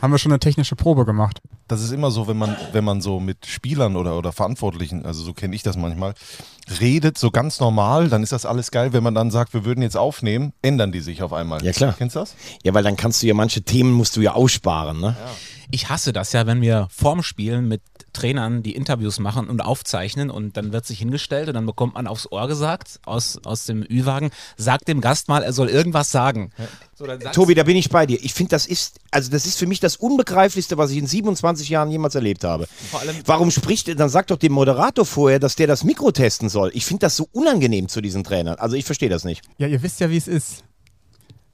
Haben wir schon eine technische Probe gemacht. Das ist immer so, wenn man, wenn man so mit Spielern oder, oder Verantwortlichen, also so kenne ich das manchmal, redet so ganz normal, dann ist das alles geil. Wenn man dann sagt, wir würden jetzt aufnehmen, ändern die sich auf einmal. Ja, klar. Kennst du das? Ja, weil dann kannst du ja manche Themen musst du ja aussparen, ne? Ich hasse das ja, wenn wir vorm Spielen mit Trainern die Interviews machen und aufzeichnen und dann wird sich hingestellt und dann bekommt man aufs Ohr gesagt aus, aus dem Ü-Wagen, sagt dem Gast mal, er soll irgendwas sagen. So, dann sagst- Tobi, da bin ich bei dir. Ich finde, das ist, also das ist für mich das Unbegreiflichste, was ich in 27 Jahren jemals erlebt habe. Vor allem- Warum spricht, dann sagt doch dem Moderator vorher, dass der das Mikro testen soll. Ich finde das so unangenehm zu diesen Trainern. Also ich verstehe das nicht. Ja, ihr wisst ja, wie es ist.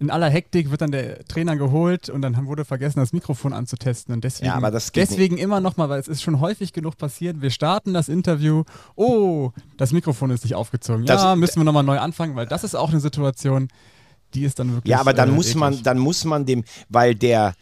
In aller Hektik wird dann der Trainer geholt und dann wurde vergessen, das Mikrofon anzutesten. Und deswegen, Ja, aber das deswegen immer nochmal, weil es ist schon häufig genug passiert. Wir starten das Interview. Oh, das Mikrofon ist nicht aufgezogen. Das- ja, müssen wir nochmal neu anfangen, weil das ist auch eine Situation, die ist dann wirklich. Ja, aber dann äh, muss man, eklig. dann muss man dem, weil der,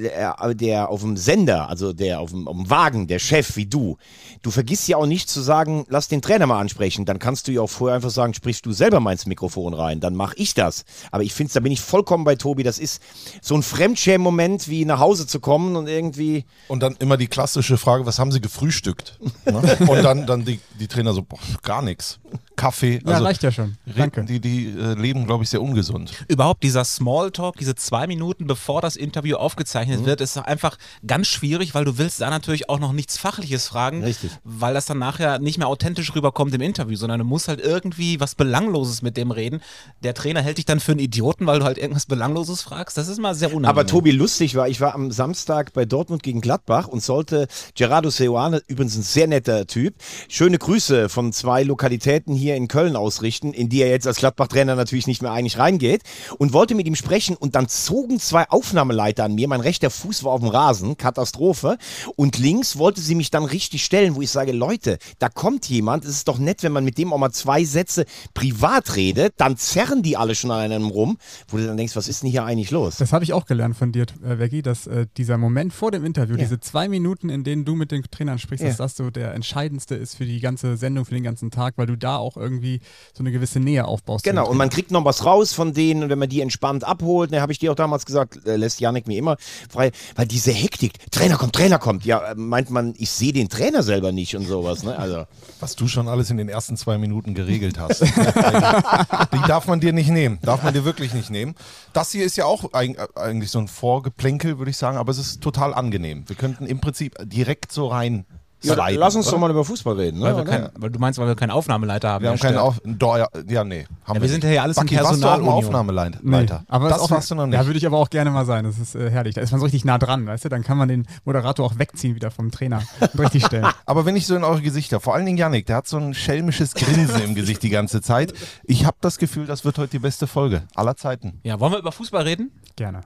der, der auf dem Sender, also der auf dem, auf dem Wagen, der Chef wie du, du vergisst ja auch nicht zu sagen, lass den Trainer mal ansprechen. Dann kannst du ja auch vorher einfach sagen, sprichst du selber mal ins Mikrofon rein, dann mach ich das. Aber ich finde, da bin ich vollkommen bei Tobi. Das ist so ein Fremdschämen-Moment, wie nach Hause zu kommen und irgendwie. Und dann immer die klassische Frage, was haben sie gefrühstückt? Ne? Und dann, dann die, die Trainer so, boah, gar nichts. Kaffee. Ja, reicht ja schon. Danke. Die, die äh, leben, glaube ich, sehr ungesund. Überhaupt dieser Smalltalk, diese zwei Minuten bevor das Interview Mhm. aufgezeichnet wird, ist einfach ganz schwierig, weil du willst da natürlich auch noch nichts Fachliches fragen, Richtig. weil das dann nachher nicht mehr authentisch rüberkommt im Interview, sondern du musst halt irgendwie was Belangloses mit dem reden. Der Trainer hält dich dann für einen Idioten, weil du halt irgendwas Belangloses fragst. Das ist mal sehr unangenehm. Aber Tobi, lustig war, ich war am Samstag bei Dortmund gegen Gladbach und sollte Gerardo Seoane, übrigens ein sehr netter Typ, schöne Grüße von zwei Lokalitäten hier in Köln ausrichten, in die er jetzt als Gladbach-Trainer natürlich nicht mehr eigentlich reingeht und wollte mit ihm sprechen und dann zogen zwei Aufnahmeleiter an mir. Mein rechter Fuß war auf dem Rasen, Katastrophe. Und links wollte sie mich dann richtig stellen, wo ich sage, Leute, da kommt jemand, es ist doch nett, wenn man mit dem auch mal zwei Sätze privat redet, dann zerren die alle schon an einem rum, wo du dann denkst, was ist denn hier eigentlich los? Das habe ich auch gelernt von dir, äh, Veggie, dass äh, dieser Moment vor dem Interview, Ja. diese zwei Minuten, in denen du mit den Trainern sprichst, Ja. dass das so der entscheidendste ist für die ganze Sendung, für den ganzen Tag, weil du da auch irgendwie so eine gewisse Nähe aufbaust. Genau, und man kriegt noch was raus von denen und wenn man die entspannt abholt, ne, habe ich dir auch damals gesagt, äh, lässt Janik mir immer frei, weil diese Hektik, Trainer kommt, Trainer kommt, ja, äh, meint man, ich sehe den Trainer selber nicht und sowas, ne? Also, Was du schon alles in den ersten zwei Minuten geregelt hast. die darf man dir nicht nehmen. Darf man dir wirklich nicht nehmen. Das hier ist ja auch eig- eigentlich so ein Vorgeplänkel, würde ich sagen, aber es ist total angenehm. Wir könnten im Prinzip direkt so rein. Ja, lass uns oder? doch mal über Fußball reden, ne? weil, wir kein, weil du meinst, weil wir keinen Aufnahmeleiter haben. Wir haben keinen stört. Auf. Do, ja, ja, nee. Ja, wir sind ja hier alles warst auch im Personalunion. Aufnahmeleiter? Nee, aber das auch, warst du noch nicht. Ja, würde ich aber auch gerne mal sein. Das ist äh, herrlich. Da ist man so richtig nah dran, weißt du? Dann kann man den Moderator auch wegziehen wieder vom Trainer und richtig stellen. Aber wenn ich so in eure Gesichter, vor allen Dingen Yannick, der hat so ein schelmisches Grinsen im Gesicht die ganze Zeit. Ich habe das Gefühl, das wird heute die beste Folge aller Zeiten. Ja, wollen wir über Fußball reden? Gerne.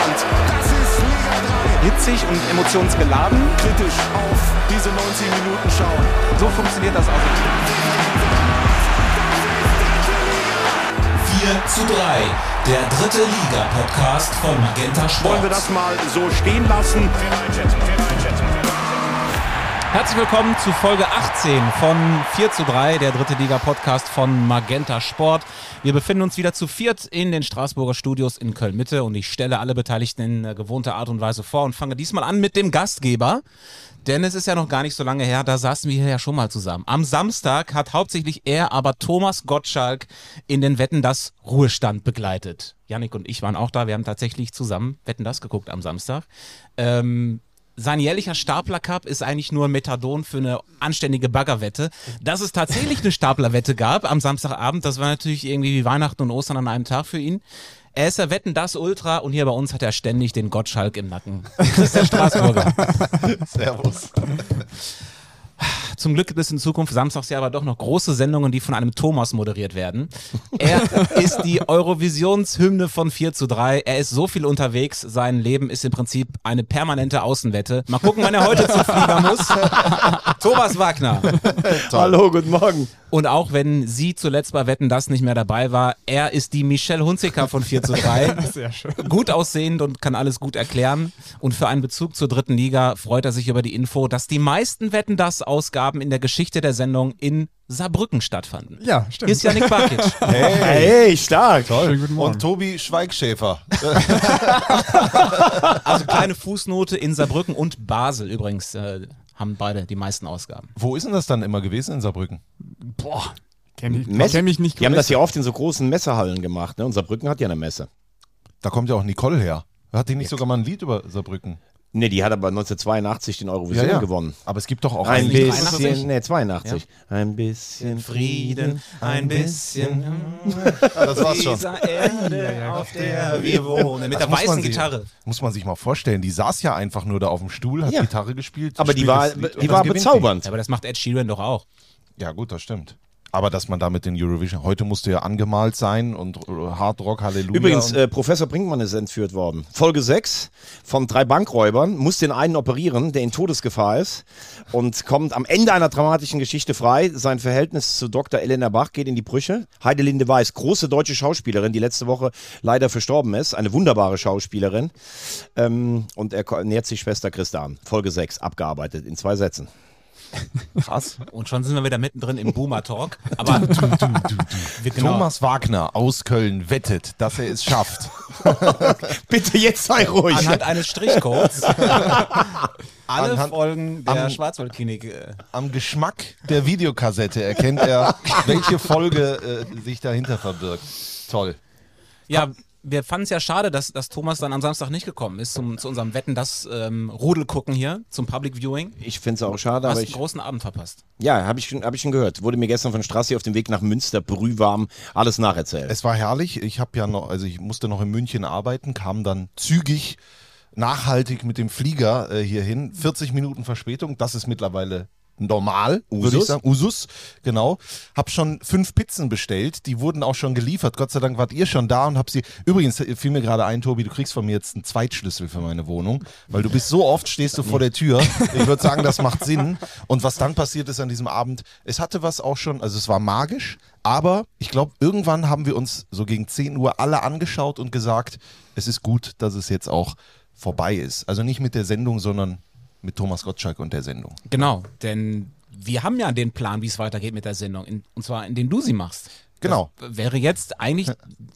Hand. Das ist Liga Hitzig und emotionsgeladen. 3. Kritisch auf diese 90 Minuten schauen. So funktioniert das auch. 4 zu 3, der dritte Liga-Podcast von Magenta Sport. Wollen wir das mal so stehen lassen? Herzlich willkommen zu Folge 18 von 4 zu 3, der dritte Liga-Podcast von Magenta Sport. Wir befinden uns wieder zu viert in den Straßburger Studios in Köln-Mitte und ich stelle alle Beteiligten in äh, gewohnter Art und Weise vor und fange diesmal an mit dem Gastgeber. Denn es ist ja noch gar nicht so lange her, da saßen wir hier ja schon mal zusammen. Am Samstag hat hauptsächlich er, aber Thomas Gottschalk in den Wetten das Ruhestand begleitet. Yannick und ich waren auch da, wir haben tatsächlich zusammen Wetten das geguckt am Samstag. Ähm, sein jährlicher Stapler Cup ist eigentlich nur Methadon für eine anständige Baggerwette. Dass es tatsächlich eine Staplerwette gab am Samstagabend, das war natürlich irgendwie wie Weihnachten und Ostern an einem Tag für ihn. Er ist der Wetten das Ultra und hier bei uns hat er ständig den Gottschalk im Nacken. Christian Straßburger. Servus. Zum Glück gibt es in Zukunft samstags ja aber doch noch große Sendungen, die von einem Thomas moderiert werden. Er ist die Eurovisionshymne von 4 zu 3. Er ist so viel unterwegs. Sein Leben ist im Prinzip eine permanente Außenwette. Mal gucken, wann er heute zum Flieger muss. Thomas Wagner. Hallo, guten Morgen. Und auch wenn sie zuletzt bei Wetten das nicht mehr dabei war, er ist die Michelle Hunziker von 4 zu 3. Sehr schön. Gut aussehend und kann alles gut erklären. Und für einen Bezug zur dritten Liga freut er sich über die Info, dass die meisten Wetten das Ausgaben Ausgaben in der Geschichte der Sendung in Saarbrücken stattfanden. Ja, stimmt. Hier ist Janik Barkic. Hey, stark. Schönen guten Morgen. Und Tobi Schweigschäfer. Also kleine Fußnote in Saarbrücken und Basel übrigens äh, haben beide die meisten Ausgaben. Wo ist denn das dann immer gewesen in Saarbrücken? Boah, kenn ich, kenn mich nicht Die haben das ja oft in so großen Messehallen gemacht. Ne? Und Saarbrücken hat ja eine Messe. Da kommt ja auch Nicole her. Hat die nicht sogar mal ein Lied über Saarbrücken? Ne, die hat aber 1982 den Eurovision gewonnen. Aber es gibt doch auch Ein bisschen, 83? ne, 82. Ein bisschen Frieden, ein bisschen Das war's schon. Erde, auf der wir wohnen. Mit Das der weißen sich- Gitarre. Muss man sich mal vorstellen. Die saß ja einfach nur da auf dem Stuhl, hat Ja. Gitarre gespielt. Aber die war, die war bezaubernd. Aber das macht Ed Sheeran doch auch. Ja, gut, das stimmt. Aber dass man da mit den Eurovision, heute musste ja angemalt sein und äh, Hard Rock, Halleluja. Übrigens, äh, Professor Brinkmann ist entführt worden. Folge 6 von drei Bankräubern, muss den einen operieren, der in Todesgefahr ist und kommt am Ende einer dramatischen Geschichte frei. Sein Verhältnis zu Dr. Elena Bach geht in die Brüche. Heidelinde Weiß, große deutsche Schauspielerin, die letzte Woche leider verstorben ist. Eine wunderbare Schauspielerin. Ähm, und er nähert sich Schwester Christa an. Folge 6, abgearbeitet in zwei Sätzen. krass. Und schon sind wir wieder mittendrin im Boomer Talk. Aber wir, genau, Thomas Wagner aus Köln wettet, dass er es schafft. Bitte jetzt sei ruhig. anhand eines Strichcodes alle Anhand- Folgen der am- Schwarzwaldklinik. Äh, Am Geschmack der Videokassette erkennt er, welche Folge äh, sich dahinter verbirgt. Toll. ja, wir fanden es ja schade, dass, dass Thomas dann am Samstag nicht gekommen ist zum, zu unserem Wetten, das ähm, Rudel gucken hier, zum Public Viewing. Ich finde es auch schade, Du hast aber einen ich. großen Abend verpasst. Ja, habe ich, schon- hab ich schon gehört. Wurde mir gestern von Strassi auf dem Weg nach Münster brühwarm alles nacherzählt. Es war herrlich. Ich habe ja noch, also ich musste noch in München arbeiten, kam dann zügig, nachhaltig mit dem Flieger äh, hierhin. 40 Minuten Verspätung, das ist mittlerweile normal, würde ich Usus? sagen. Usus, genau. Hab schon fünf Pizzen bestellt, die wurden auch schon geliefert. Gott sei Dank wart ihr schon da und hab sie. Übrigens äh, fiel mir gerade ein, Tobi, du kriegst von mir jetzt einen Zweitschlüssel für meine Wohnung, weil du bist so oft stehst du vor der Tür. Ich würde sagen, das macht Sinn. Und was dann passiert ist an diesem Abend, es hatte was auch schon, also es war magisch, aber ich glaube, irgendwann haben wir uns so gegen 10 Uhr alle angeschaut und gesagt, es ist gut, dass es jetzt auch vorbei ist. Also nicht mit der Sendung, sondern mit Thomas Gottschalk und der Sendung. Genau, denn wir haben ja den Plan, wie es weitergeht mit der Sendung, in, und zwar indem du sie machst. Genau. Das wäre jetzt eigentlich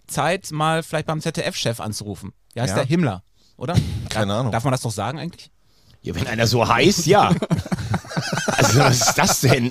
Zeit, mal vielleicht beim ZDF-Chef anzurufen. Ja, heißt Ja. der Himmler, oder? Keine Ahnung. Darf man das doch sagen eigentlich? Ja, wenn einer so heißt, ja. also, was ist das denn?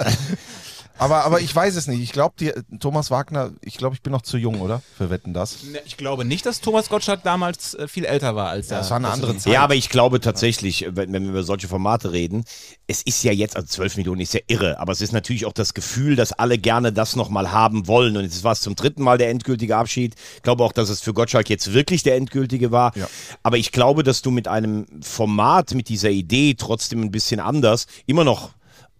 Aber, aber ich weiß es nicht. Ich glaube, Thomas Wagner, ich glaube, ich bin noch zu jung, oder? Für Wetten das. Ne, Ich glaube nicht, dass Thomas Gottschalk damals äh, viel älter war als er. Das war eine andere Zeit. Ja, aber ich glaube tatsächlich, wenn, wenn wir über solche Formate reden, es ist ja jetzt, also 12 Millionen ist ja irre, aber es ist natürlich auch das Gefühl, dass alle gerne das nochmal haben wollen. Und jetzt war es zum dritten Mal der endgültige Abschied. Ich glaube auch, dass es für Gottschalk jetzt wirklich der endgültige war. Ja. Aber ich glaube, dass du mit einem Format, mit dieser Idee trotzdem ein bisschen anders immer noch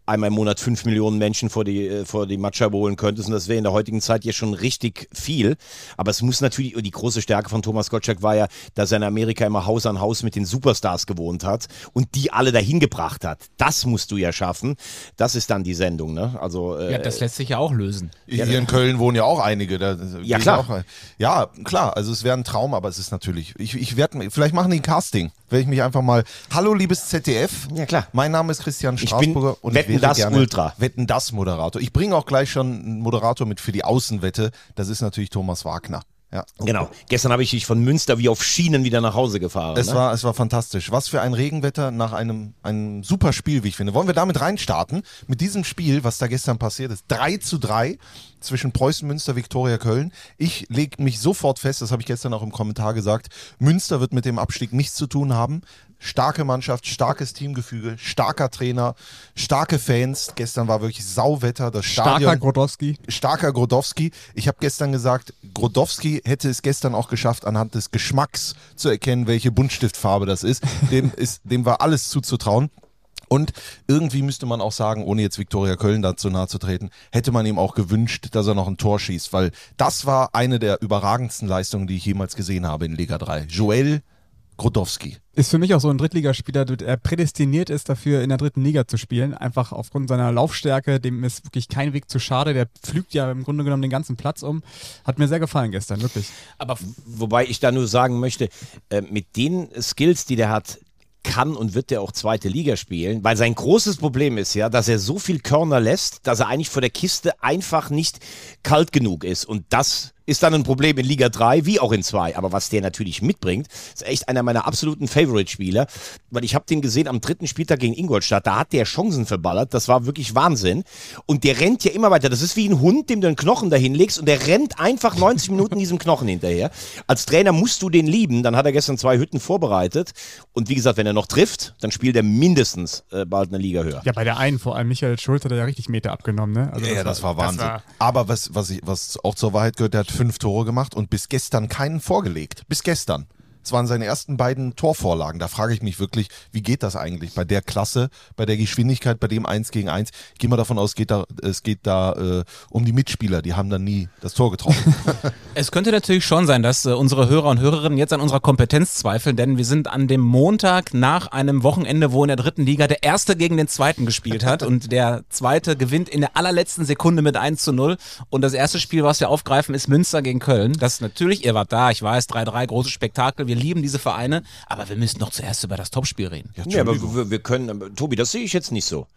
einmal im Monat fünf Millionen Menschen vor die, äh, vor die Matscheibe holen könntest. Und das wäre in der heutigen Zeit ja schon richtig viel. Aber es muss natürlich, die große Stärke von Thomas Gottschalk war ja, dass er in Amerika immer Haus an Haus mit den Superstars gewohnt hat und die alle dahin gebracht hat. Das musst du ja schaffen. Das ist dann die Sendung, ne? Also, äh, ja, das lässt sich ja auch lösen. Hier in Köln wohnen ja auch einige. Da, Ja, klar. Auch, ja, klar. Also es wäre ein Traum, aber es ist natürlich. Ich, ich werde vielleicht machen die ein Casting. Werde ich mich einfach mal. Hallo, liebes ZDF. Ja, klar. Mein Name ist Christian bin Straßburger und ich wäre das gerne Ultra. Wetten das Moderator. Ich bringe auch gleich schon einen Moderator mit für die Außenwette. Das ist natürlich Thomas Wagner. Ja. genau. Gestern habe ich dich von Münster wie auf Schienen wieder nach Hause gefahren. Es ne? war, es war fantastisch. Was für ein Regenwetter nach einem, einem super Spiel, wie ich finde. Wollen wir damit reinstarten? Mit diesem Spiel, was da gestern passiert ist. 3 zu 3 zwischen Preußen, Münster, Viktoria, Köln. Ich lege mich sofort fest, das habe ich gestern auch im Kommentar gesagt, Münster wird mit dem Abstieg nichts zu tun haben. Starke Mannschaft, starkes Teamgefüge, starker Trainer, starke Fans. Gestern war wirklich Sauwetter. Das Starker Stadion Grodowski. starker Grodowski. Ich habe gestern gesagt, Grodowski hätte es gestern auch geschafft, anhand des Geschmacks zu erkennen, welche Buntstiftfarbe das ist. Dem, ist, dem war alles zuzutrauen. Und irgendwie müsste man auch sagen, ohne jetzt Viktoria Köln dazu nahe zu treten, hätte man ihm auch gewünscht, dass er noch ein Tor schießt, weil das war eine der überragendsten Leistungen, die ich jemals gesehen habe in Liga 3. Joel Grodowski. Ist für mich auch so ein Drittligaspieler, der prädestiniert ist dafür, in der dritten Liga zu spielen. Einfach aufgrund seiner Laufstärke, dem ist wirklich kein Weg zu schade. Der pflügt ja im Grunde genommen den ganzen Platz um. Hat mir sehr gefallen gestern, wirklich. Aber Wobei ich da nur sagen möchte, äh, mit den Skills, die der hat, kann und wird er auch zweite Liga spielen, weil sein großes Problem ist ja, dass er so viel Körner lässt, dass er eigentlich vor der Kiste einfach nicht kalt genug ist und das ist dann ein Problem in Liga 3 wie auch in 2. Aber was der natürlich mitbringt, ist echt einer meiner absoluten Favorite-Spieler. Weil ich habe den gesehen am dritten Spieltag gegen Ingolstadt. Da hat der Chancen verballert. Das war wirklich Wahnsinn. Und der rennt ja immer weiter. Das ist wie ein Hund, dem du einen Knochen dahin legst und der rennt einfach 90 Minuten diesem Knochen hinterher. Als Trainer musst du den lieben. Dann hat er gestern zwei Hütten vorbereitet. Und wie gesagt, wenn er noch trifft, dann spielt er mindestens äh, bald eine Liga höher. Ja, bei der einen vor allem, Michael Schulz hat er ja richtig Meter abgenommen, ne? Also ja, ja, das war Wahnsinn. Aber was, was, ich, was auch zur Wahrheit gehört, der hat fünf Tore gemacht und bis gestern keinen vorgelegt. Bis gestern. Es waren seine ersten beiden Torvorlagen. Da frage ich mich wirklich, wie geht das eigentlich bei der Klasse, bei der Geschwindigkeit, bei dem 1 gegen 1? Ich gehe mal davon aus, geht da, es geht da äh, um die Mitspieler. Die haben dann nie das Tor getroffen. Es könnte natürlich schon sein, dass äh, unsere Hörer und Hörerinnen jetzt an unserer Kompetenz zweifeln, denn wir sind an dem Montag nach einem Wochenende, wo in der dritten Liga der Erste gegen den Zweiten gespielt hat und der Zweite gewinnt in der allerletzten Sekunde mit 1 zu 0. Und das erste Spiel, was wir aufgreifen, ist Münster gegen Köln. Das ist natürlich, ihr wart da, ich weiß, 3-3, großes Spektakel. Wir lieben diese Vereine, aber wir müssen doch zuerst über das Topspiel reden. Ja, aber wir, wir können, Tobi, das sehe ich jetzt nicht so.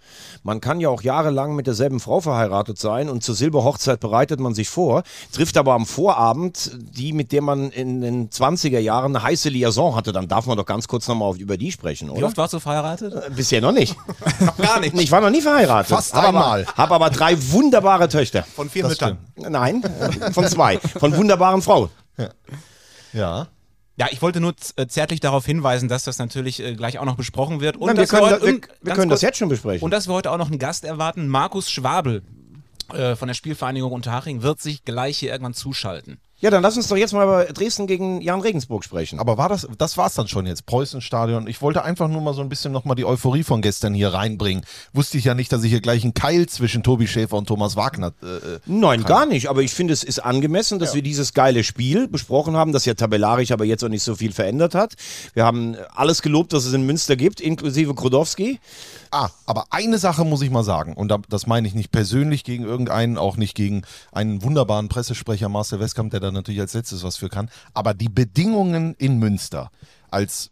Man kann ja auch jahrelang mit derselben Frau verheiratet sein und zur Silberhochzeit bereitet man sich vor, trifft aber am Vorabend die, mit der man in den 20er Jahren eine heiße Liaison hatte. Dann darf man doch ganz kurz nochmal auf- über die sprechen, Wie oder? oft warst du verheiratet? Äh, Bisher noch nicht. Noch gar nicht. Ich war noch nie verheiratet. Fast Hab einmal. Aber, habe aber drei wunderbare Töchter. Von vier Das Müttern. Nein, äh, von zwei. Von wunderbaren Frauen. ja. Ja, ich wollte nur äh, zärtlich darauf hinweisen, dass das natürlich äh, gleich auch noch besprochen wird. Und Nein, wir können, heute- wir, und wir ganz können das kurz- jetzt schon besprechen. Und dass wir heute auch noch einen Gast erwarten, Markus Schwabel äh, von der Spielvereinigung Unterhaching wird sich gleich hier irgendwann zuschalten. Ja, dann lass uns doch jetzt mal über Dresden gegen Jan Regensburg sprechen. Aber war das, das war's dann schon jetzt, Preußenstadion. Ich wollte einfach nur mal so ein bisschen nochmal die Euphorie von gestern hier reinbringen. Wusste ich ja nicht, dass ich hier gleich einen Keil zwischen Tobi Schäfer und Thomas Wagner äh, äh, Nein, gar nicht. Aber ich finde, es ist angemessen, dass wir dieses geile Spiel besprochen haben, das ja tabellarisch aber jetzt auch nicht so viel verändert hat. Wir haben alles gelobt, was es in Münster gibt, inklusive Krodowski. Ah, aber eine Sache muss ich mal sagen, und da- das meine ich nicht persönlich gegen irgendeinen, auch nicht gegen einen wunderbaren Pressesprecher Marcel Westkamp, der da natürlich als letztes was für kann, aber die Bedingungen in Münster als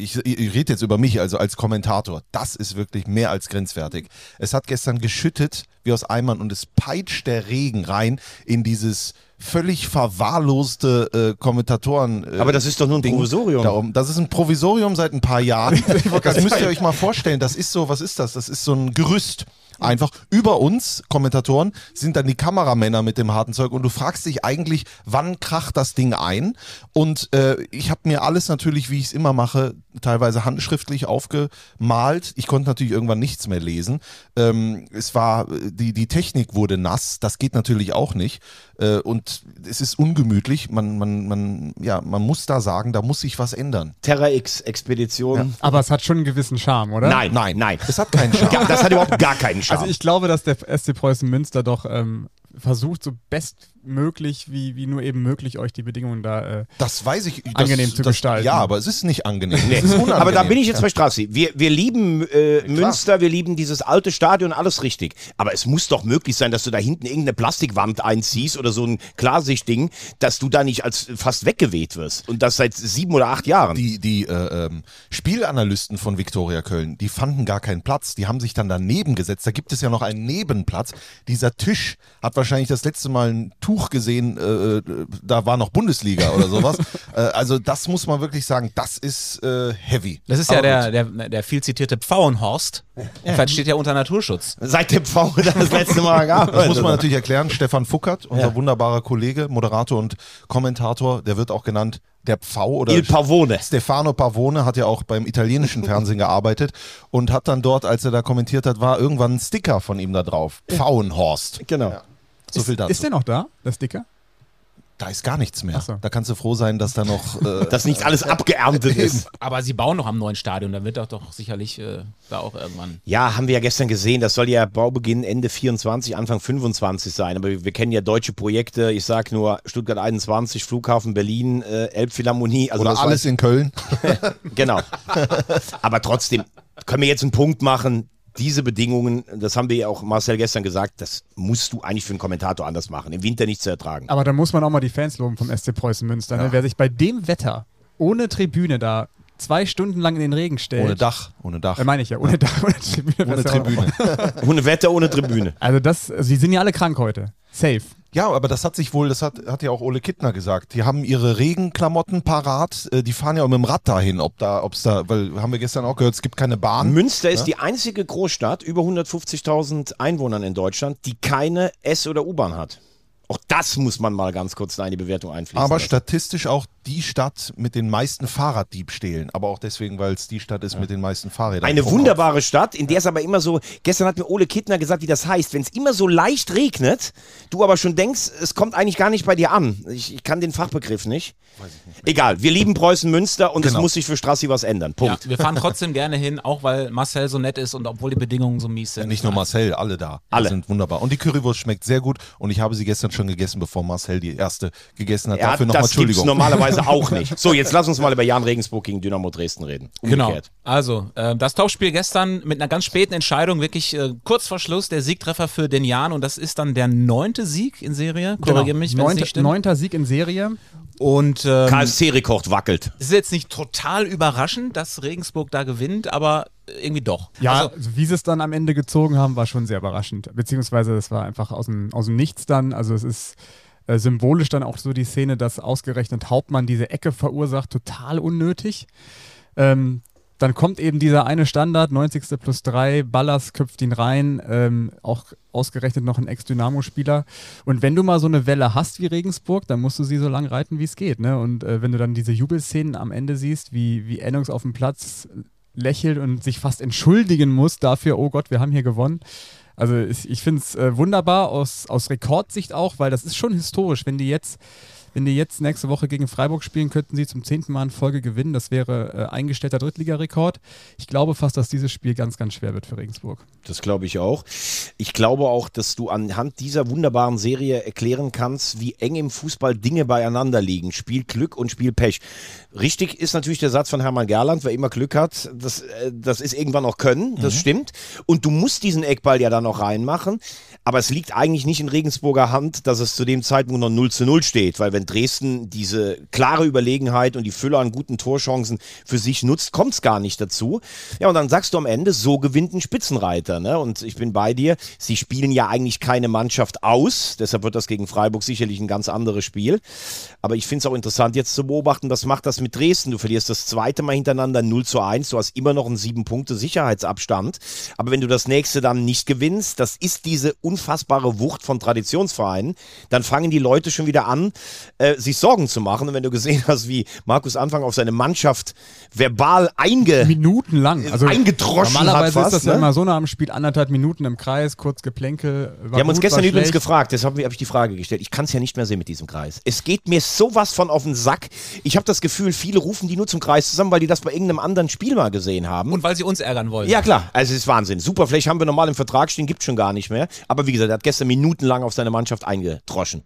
ich, ich rede jetzt über mich, also als Kommentator, das ist wirklich mehr als grenzwertig. Es hat gestern geschüttet wie aus Eimern und es peitscht der Regen rein in dieses völlig verwahrloste äh, Kommentatoren. Äh, Aber das ist doch nur ein Ding Provisorium. Darum. Das ist ein Provisorium seit ein paar Jahren. das müsst ihr euch mal vorstellen. Das ist so, was ist das? Das ist so ein Gerüst. Einfach über uns, Kommentatoren, sind dann die Kameramänner mit dem harten Zeug und du fragst dich eigentlich, wann kracht das Ding ein? Und äh, ich habe mir alles natürlich, wie ich es immer mache, teilweise handschriftlich aufgemalt. Ich konnte natürlich irgendwann nichts mehr lesen. Ähm, es war, die, die Technik wurde nass, das geht natürlich auch nicht. Äh, und es ist ungemütlich. Man, man, man, ja, man muss da sagen, da muss sich was ändern. Terra X-Expedition. Aber es hat schon einen gewissen Charme, oder? Nein, nein, nein. Es hat keinen Charme. Ja, das hat überhaupt gar keinen Charme. Also ich glaube, dass der SC Preußen Münster doch ähm, versucht, so bestmöglich wie, wie nur eben möglich euch die Bedingungen da. Äh, Das weiß ich. Das, Angenehm zu das, gestalten. Ja, aber es ist nicht angenehm. Nee. Es ist. Aber da bin ich jetzt bei Strassi. Wir, wir lieben äh, Münster, wir lieben dieses alte Stadion, alles richtig. Aber es muss doch möglich sein, dass du da hinten irgendeine Plastikwand einziehst oder so ein Klarsichtding, dass du da nicht als fast weggeweht wirst. Und das seit sieben oder acht Jahren. Die, die äh, ähm, Spielanalysten von Viktoria Köln, die fanden gar keinen Platz. Die haben sich dann daneben gesetzt. Da gibt es ja noch einen Nebenplatz. Dieser Tisch hat wahrscheinlich das letzte Mal ein Tuch gesehen. Äh, da war noch Bundesliga oder sowas. äh, also das muss man wirklich sagen. Das ist äh, heavy. Das ist ja Aber der, gut. der, der viel zitierte Pfauenhorst. Vielleicht steht ja unter Naturschutz. Seit dem V das letzte Mal gab. Das muss man natürlich erklären. Stefan Fuckert, unser Ja. wunderbarer Kollege, Moderator und Kommentator, der wird auch genannt der Pfau oder Il Pavone. Stefano Pavone hat ja auch beim italienischen Fernsehen gearbeitet und hat dann dort, als er da kommentiert hat, war irgendwann ein Sticker von ihm da drauf. Pfauenhorst. Genau. So viel dazu. ist der noch da, der Sticker? da ist gar nichts mehr. So. Da kannst du froh sein, dass da noch. Äh, Dass nicht alles abgeerntet ist. Aber sie bauen noch am neuen Stadion, da wird doch doch sicherlich äh, da auch irgendwann. Ja, haben wir ja gestern gesehen. Das soll ja Baubeginn Ende 24, Anfang 25 sein. Aber wir, wir kennen ja deutsche Projekte. Ich sag nur Stuttgart 21, Flughafen Berlin, äh, Elbphilharmonie. Also oder das war- alles in Köln. Genau. Aber trotzdem können wir jetzt einen Punkt machen. Diese Bedingungen, das haben wir ja auch Marcel gestern gesagt, das musst du eigentlich für einen Kommentator anders machen. Im Winter nicht zu ertragen. Aber da muss man auch mal die Fans loben vom SC Preußen Münster. Ne? Wer sich bei dem Wetter ohne Tribüne da zwei Stunden lang in den Regen stellt. Ohne Dach, ohne Dach. Äh, meine ich ja, ohne Dach, ohne Tribüne. ohne ja Tribüne. Ohne Wetter, ohne Tribüne. Also das, also die sind ja alle krank heute. Safe. Ja, aber das hat sich wohl, das hat, hat ja auch Ole Kittner gesagt. Die haben ihre Regenklamotten parat, äh, die fahren ja auch mit dem Rad dahin, ob da, ob's da, weil haben wir gestern auch gehört, es gibt keine Bahn. Münster ist die einzige Großstadt, über 150.000 Einwohnern in Deutschland, die keine S- oder U-Bahn hat. Auch das muss man mal ganz kurz da in die Bewertung einfließen aber lassen. statistisch auch die Stadt mit den meisten Fahrraddiebstählen. Aber auch deswegen, weil es die Stadt ist mit den meisten Fahrrädern. Eine wunderbare Stadt, in der es aber immer so, gestern hat mir Ole Kittner gesagt, wie das heißt, wenn es immer so leicht regnet, du aber schon denkst, es kommt eigentlich gar nicht bei dir an. Ich, ich kann den Fachbegriff nicht. Egal, wir lieben Preußen Münster und es Genau. muss sich für Strassi was ändern. Ja, Punkt. wir fahren trotzdem gerne hin, auch weil Marcel so nett ist und obwohl die Bedingungen so mies sind. Ja, nicht nur Marcel, alle da. Alle. sind wunderbar. Und die Currywurst schmeckt sehr gut. Und ich habe sie gestern schon gegessen, bevor Marcel die erste gegessen hat. Ja, Dafür nochmal das gibt's Entschuldigung. normalerweise auch nicht. So, jetzt lass uns mal über Jan Regensburg gegen Dynamo Dresden reden. Genau. Umgekehrt. Also, äh, das Topspiel gestern mit einer ganz späten Entscheidung, wirklich äh, kurz vor Schluss, der Siegtreffer für den Jan und das ist dann der neunte Sieg in Serie. Korrigiere mich, wenn es Neunter, nicht stimmt. neunter Sieg in Serie. Und ähm, KSC-Rekord wackelt. es ist jetzt nicht total überraschend, dass Regensburg da gewinnt, aber irgendwie doch. Ja, Also, also, wie sie es dann am Ende gezogen haben, war schon sehr überraschend. Beziehungsweise es war einfach aus dem, aus dem Nichts dann. Also es ist äh, symbolisch dann auch so die Szene, dass ausgerechnet Hauptmann diese Ecke verursacht, total unnötig. Ähm, dann kommt eben dieser eine Standard, 90. plus 3, Ballas köpft ihn rein, ähm, auch ausgerechnet noch ein Ex-Dynamo-Spieler. Und wenn du mal so eine Welle hast wie Regensburg, dann musst du sie so lang reiten, wie es geht. Ne? Und äh, wenn du dann diese Jubelszenen am Ende siehst, wie, wie Ennungs auf dem Platz lächelt und sich fast entschuldigen muss dafür, oh Gott, wir haben hier gewonnen. Also ich, ich finde es äh, wunderbar aus, aus Rekordsicht auch, weil das ist schon historisch. Wenn die jetzt, wenn die jetzt nächste Woche gegen Freiburg spielen, könnten sie zum zehnten Mal in Folge gewinnen. Das wäre äh, eingestellter Drittligarekord. Ich glaube fast, dass dieses Spiel ganz, ganz schwer wird für Regensburg. Das glaube ich auch. Ich glaube auch, dass du anhand dieser wunderbaren Serie erklären kannst, wie eng im Fußball Dinge beieinander liegen. Spiel Glück und Spiel Pech. Richtig ist natürlich der Satz von Hermann Gerland, wer immer Glück hat, das, äh, das ist irgendwann auch Können, das stimmt. Und du musst diesen Eckball ja dann noch reinmachen. Aber es liegt eigentlich nicht in Regensburger Hand, dass es zu dem Zeitpunkt noch 0 zu 0 steht, weil wenn Dresden diese klare Überlegenheit und die Fülle an guten Torchancen für sich nutzt, kommt es gar nicht dazu. Ja, und dann sagst du am Ende, so gewinnt ein Spitzenreiter. Ne? Und ich bin bei dir, sie spielen ja eigentlich keine Mannschaft aus, deshalb wird das gegen Freiburg sicherlich ein ganz anderes Spiel. Aber ich finde es auch interessant jetzt zu beobachten, was macht das mit Dresden? Du verlierst das zweite Mal hintereinander 0 zu 1, du hast immer noch einen sieben Punkte Sicherheitsabstand. Aber wenn du das nächste dann nicht gewinnst, das ist diese unfassbare Wucht von Traditionsvereinen, dann fangen die Leute schon wieder an, äh, sich Sorgen zu machen. Und wenn du gesehen hast, wie Markus Anfang auf seine Mannschaft verbal einge Minutenlang. Also Eingedroschen normalerweise hat ist das fast, ja ne? immer so nach dem Spiel anderthalb Minuten im Kreis, kurz Geplänkel. war Wir haben uns gestern übrigens gefragt, deshalb habe ich die Frage gestellt. Ich kann es ja nicht mehr sehen mit diesem Kreis. Es geht mir sowas von auf den Sack. Ich habe das Gefühl, viele rufen die nur zum Kreis zusammen, weil die das bei irgendeinem anderen Spiel mal gesehen haben. und weil sie uns ärgern wollen. ja, klar. Also, es ist Wahnsinn. Superfläche haben wir normal im Vertrag stehen, gibt schon gar nicht mehr. Aber wie gesagt, er hat gestern minutenlang auf seine Mannschaft eingedroschen.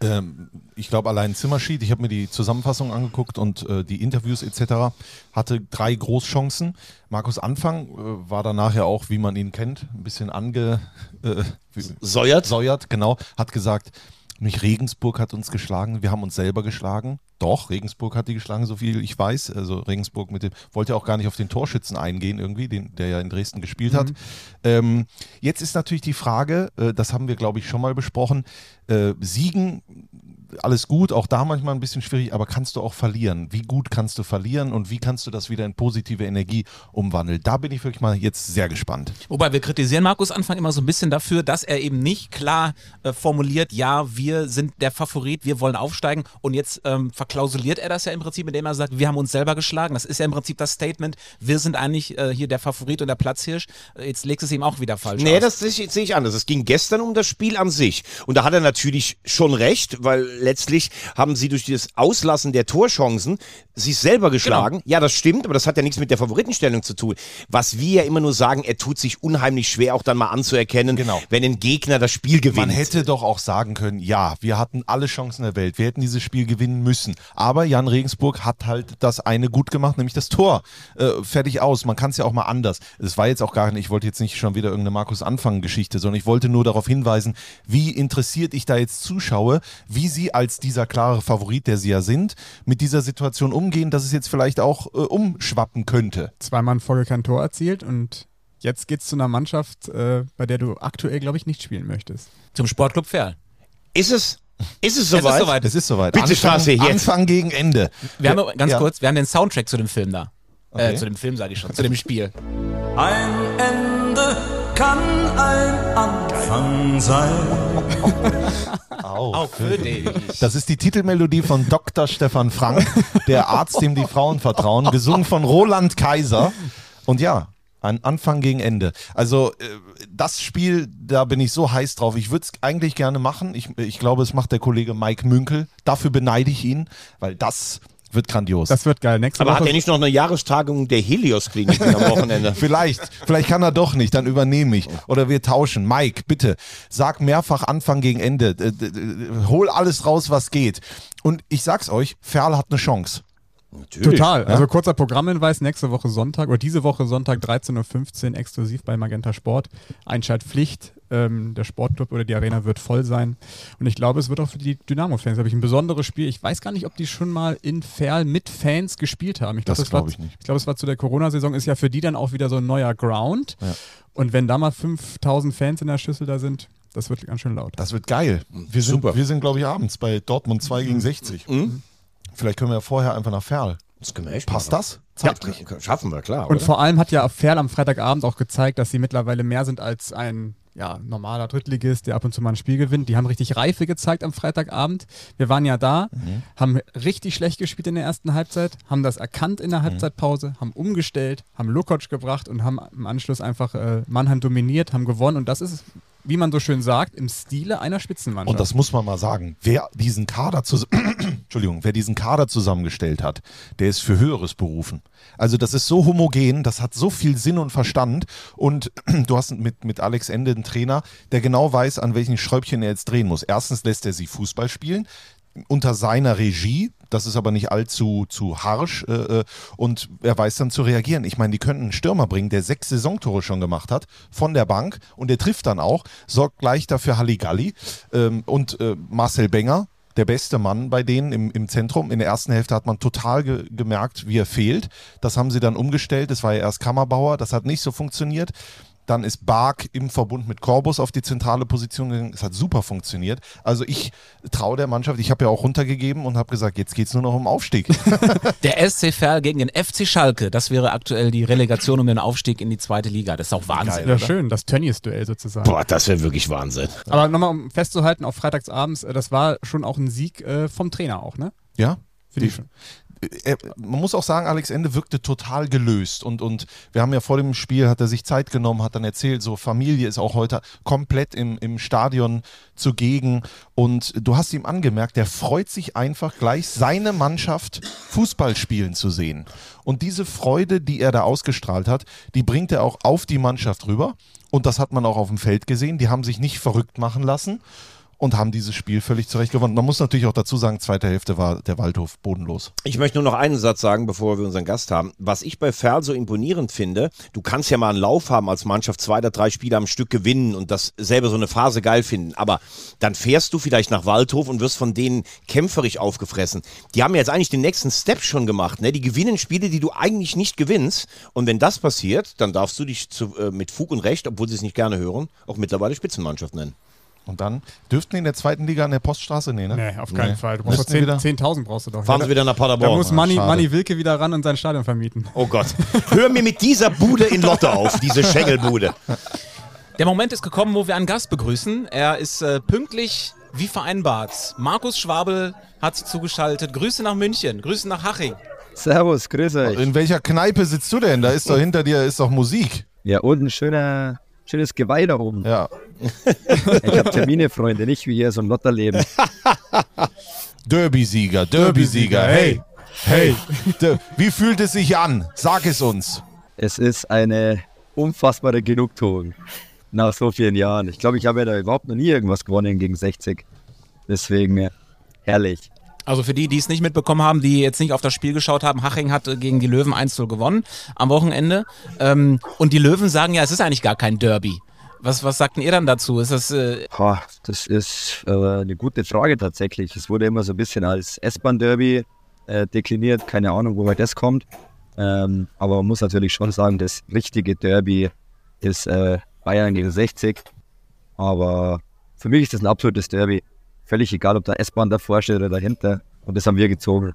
Ähm, ich glaube, allein Zimmerschied, ich habe mir die Zusammenfassung angeguckt und äh, die Interviews etc. hatte drei Großchancen. Markus Anfang äh, war danach ja auch, wie man ihn kennt, ein bisschen ange... Äh, Säuert? Säuert, genau, hat gesagt, nicht Regensburg hat uns geschlagen, wir haben uns selber geschlagen. Doch, Regensburg hat die geschlagen, so viel ich weiß. Also Regensburg mit dem, wollte auch gar nicht auf den Torschützen eingehen irgendwie, den, der ja in Dresden gespielt hat. Ähm, jetzt ist natürlich die Frage, äh, das haben wir glaube ich schon mal besprochen, äh, Siegen, alles gut, auch da manchmal ein bisschen schwierig, aber kannst du auch verlieren? Wie gut kannst du verlieren und wie kannst du das wieder in positive Energie umwandeln? Da bin ich wirklich mal jetzt sehr gespannt. Wobei wir kritisieren Markus Anfang immer so ein bisschen dafür, dass er eben nicht klar äh, formuliert, ja, wir sind der Favorit, wir wollen aufsteigen und jetzt ähm, verklausuliert er das ja im Prinzip, indem er sagt, wir haben uns selber geschlagen. Das ist ja im Prinzip das Statement, wir sind eigentlich äh, hier der Favorit und der Platzhirsch. Jetzt legst du es ihm auch wieder falsch Nee, aus. das sehe ich, sehe ich anders. Es ging gestern um das Spiel an sich. Und da hat er natürlich schon recht, weil letztlich haben sie durch das Auslassen der Torchancen sich selber geschlagen. Genau. Ja, das stimmt, aber das hat ja nichts mit der Favoritenstellung zu tun. Was wir ja immer nur sagen, er tut sich unheimlich schwer, auch dann mal anzuerkennen, Genau. wenn ein Gegner das Spiel gewinnt. Man hätte doch auch sagen können, ja, wir hatten alle Chancen der Welt, wir hätten dieses Spiel gewinnen müssen. Aber Jan Regensburg hat halt das eine gut gemacht, nämlich das Tor. Äh, fertig aus. Man kann es ja auch mal anders. Es war jetzt auch gar nicht, ich wollte jetzt nicht schon wieder irgendeine Markus Anfang Geschichte, sondern ich wollte nur darauf hinweisen, wie interessiert ich da jetzt zuschaue, wie sie sie als dieser klare Favorit, der sie ja sind, mit dieser Situation umgehen, dass es jetzt vielleicht auch äh, umschwappen könnte. Zweimal in Folge kein Tor erzielt und jetzt geht's zu einer Mannschaft, äh, bei der du aktuell, glaube ich, nicht spielen möchtest. Zum Sportclub Ferl. Ist es? Ist es Es soweit? ist soweit. Es ist soweit. Bitte, Anfang, Straße, jetzt. Anfang gegen Ende. Wir haben ganz Ja. kurz, wir haben den Soundtrack zu dem Film da. Okay. Äh, zu dem Film sage ich schon, zu dem Spiel. Ein Ende kann ein Anfang sein. Auch für dich. Das ist die Titelmelodie von Dr. Stefan Frank, der Arzt, dem die Frauen vertrauen, gesungen von Roland Kaiser. Und ja, ein Anfang gegen Ende. Also äh, das Spiel, da bin ich so heiß drauf. Ich würde es eigentlich gerne machen. Ich, ich glaube, es macht der Kollege Mike Münkel. Dafür beneide ich ihn, weil das wird grandios. Das wird geil. Nächste Aber Woche hat er nicht noch eine Jahrestagung der Helios-Klinik am Wochenende? Vielleicht, vielleicht kann er doch nicht, dann übernehme ich. Oder wir tauschen. Mike, bitte, sag mehrfach Anfang gegen Ende. Äh, d- d- Hol alles raus, was geht. Und ich sag's euch, Ferl hat eine Chance. Total. Also kurzer Programmhinweis, nächste Woche Sonntag oder diese Woche Sonntag 13.15 Uhr exklusiv bei Magenta Sport. Einschaltpflicht. Ähm, der Sportclub oder die Arena wird voll sein. Und ich glaube, es wird auch für die Dynamo-Fans, glaube ich, ein besonderes Spiel. Ich weiß gar nicht, ob die schon mal in Ferl mit Fans gespielt haben. Ich glaub, Das war- glaub ich nicht. Ich glaube, es war zu der Corona-Saison, ist ja für die dann auch wieder so ein neuer Ground. Und wenn da mal 5000 Fans in der Schüssel da sind, das wird ganz schön laut. Das wird geil. Wir sind, Super. wir sind glaube ich, abends bei Dortmund 2 gegen 60. Vielleicht können wir ja vorher einfach nach Ferl. Das können wir echt Passt machen. das? Zeitlich. Schaffen wir, klar. Und oder? vor allem hat ja Ferl am Freitagabend auch gezeigt, dass sie mittlerweile mehr sind als ein ja, normaler Drittligist, der ab und zu mal ein Spiel gewinnt. Die haben richtig Reife gezeigt am Freitagabend. Wir waren ja da, haben richtig schlecht gespielt in der ersten Halbzeit, haben das erkannt in der Halbzeitpause, haben umgestellt, haben Lukoc gebracht und haben im Anschluss einfach äh, Mannheim dominiert, haben gewonnen. Und das ist, wie man so schön sagt, im Stile einer Spitzenmannschaft. Und das muss man mal sagen. Wer diesen Kader zus Entschuldigung, wer diesen Kader zusammengestellt hat, der ist für Höheres berufen. Also das ist so homogen, das hat so viel Sinn und Verstand. Und du hast mit, mit Alex Ende einen Trainer, der genau weiß, an welchen Schräubchen er jetzt drehen muss. Erstens lässt er sie Fußball spielen unter seiner Regie. Das ist aber nicht allzu zu harsch äh, äh, und er weiß dann zu reagieren. Ich meine, die könnten einen Stürmer bringen, der sechs Saisontore schon gemacht hat von der Bank und der trifft dann auch, sorgt gleich dafür Halligalli ähm, und äh, Marcel Benger, der beste Mann bei denen im, im Zentrum. In der ersten Hälfte hat man total ge gemerkt, wie er fehlt. Das haben sie dann umgestellt. Das war ja erst Kammerbauer, das hat nicht so funktioniert. Dann ist Bark im Verbund mit Corbus auf die zentrale Position gegangen. Es hat super funktioniert. Also ich traue der Mannschaft, ich habe ja auch runtergegeben und habe gesagt, jetzt geht es nur noch um Aufstieg. Der SC Verl gegen den FC Schalke, das wäre aktuell die Relegation um den Aufstieg in die zweite Liga. Das ist auch Wahnsinn. ja, schön, das Tönnies-Duell sozusagen. Boah, das wäre wirklich Wahnsinn. Aber nochmal, um festzuhalten, auf freitagsabends, äh, das war schon auch ein Sieg äh, vom Trainer auch, ne? ja? Finde ich schon. Er, man muss auch sagen, Alex Ende wirkte total gelöst und, und wir haben ja vor dem Spiel, hat er sich Zeit genommen, hat dann erzählt, so Familie ist auch heute komplett im, im Stadion zugegen und du hast ihm angemerkt, der freut sich einfach gleich, seine Mannschaft Fußball spielen zu sehen. Und diese Freude, die er da ausgestrahlt hat, die bringt er auch auf die Mannschaft rüber und das hat man auch auf dem Feld gesehen, die haben sich nicht verrückt machen lassen und haben dieses Spiel völlig zurecht gewonnen. Man muss natürlich auch dazu sagen, zweite Hälfte war der Waldhof bodenlos. Ich möchte nur noch einen Satz sagen, bevor wir unseren Gast haben. Was ich bei Ferl so imponierend finde, du kannst ja mal einen Lauf haben als Mannschaft, zwei oder drei Spiele am Stück gewinnen und das selber so eine Phase geil finden. Aber dann fährst du vielleicht nach Waldhof und wirst von denen kämpferisch aufgefressen. Die haben ja jetzt eigentlich den nächsten Step schon gemacht. Ne? Die gewinnen Spiele, die du eigentlich nicht gewinnst. Und wenn das passiert, dann darfst du dich zu, äh, mit Fug und Recht, obwohl sie es nicht gerne hören, auch mittlerweile Spitzenmannschaft nennen. Und dann dürften die in der zweiten Liga an der Poststraße, nee, ne? Nee, auf keinen Nee. Fall. Du brauchst doch Müssten die 10 wieder- 10.000 brauchst du doch. Fahren Ja, sie wieder nach Da Paderborn. muss Manni. Manni Wilke wieder ran und sein Stadion vermieten. Oh Gott. Hör mir mit dieser Bude in Lotte auf, diese Schägelbude. Der Moment ist gekommen, wo wir einen Gast begrüßen. Er ist äh, pünktlich wie vereinbart. Markus Schwabel hat sich zugeschaltet. Grüße nach München, Grüße nach Haching. Servus, grüß euch. In welcher Kneipe sitzt du denn? Da ist doch hinter dir ist doch Musik. Ja, und ein schöner, schönes Geweih da oben. Ja. Ich habe Termine, Freunde, nicht wie hier so ein Lotterleben. Derby-Sieger, Derby-Sieger, hey. Hey, wie fühlt es sich an? Sag es uns. Es ist eine unfassbare Genugtuung nach so vielen Jahren. Ich glaube, ich habe ja da überhaupt noch nie irgendwas gewonnen gegen 60. Deswegen herrlich. Also für die, die es nicht mitbekommen haben, die jetzt nicht auf das Spiel geschaut haben, Haching hat äh, gegen die Löwen 1-0 gewonnen am Wochenende. Ähm, und die Löwen sagen ja, es ist eigentlich gar kein Derby. Was, was sagt denn ihr dann dazu? Ist das, äh, Boah, das ist äh, eine gute Frage tatsächlich. Es wurde immer so ein bisschen als S-Bahn-Derby äh, dekliniert. Keine Ahnung, woher das kommt. Ähm, aber man muss natürlich schon sagen, das richtige Derby ist äh, Bayern gegen 60. Aber für mich ist das ein absolutes Derby. Völlig egal, ob da S-Bahn davor steht oder dahinter. Und das haben wir gezogen.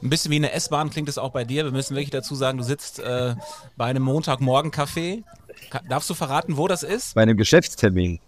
ein bisschen wie eine S-Bahn klingt es auch bei dir. Wir müssen wirklich dazu sagen, du sitzt äh, bei einem Montagmorgen-Café. Darfst du verraten, wo das ist? Bei einem Geschäftstermin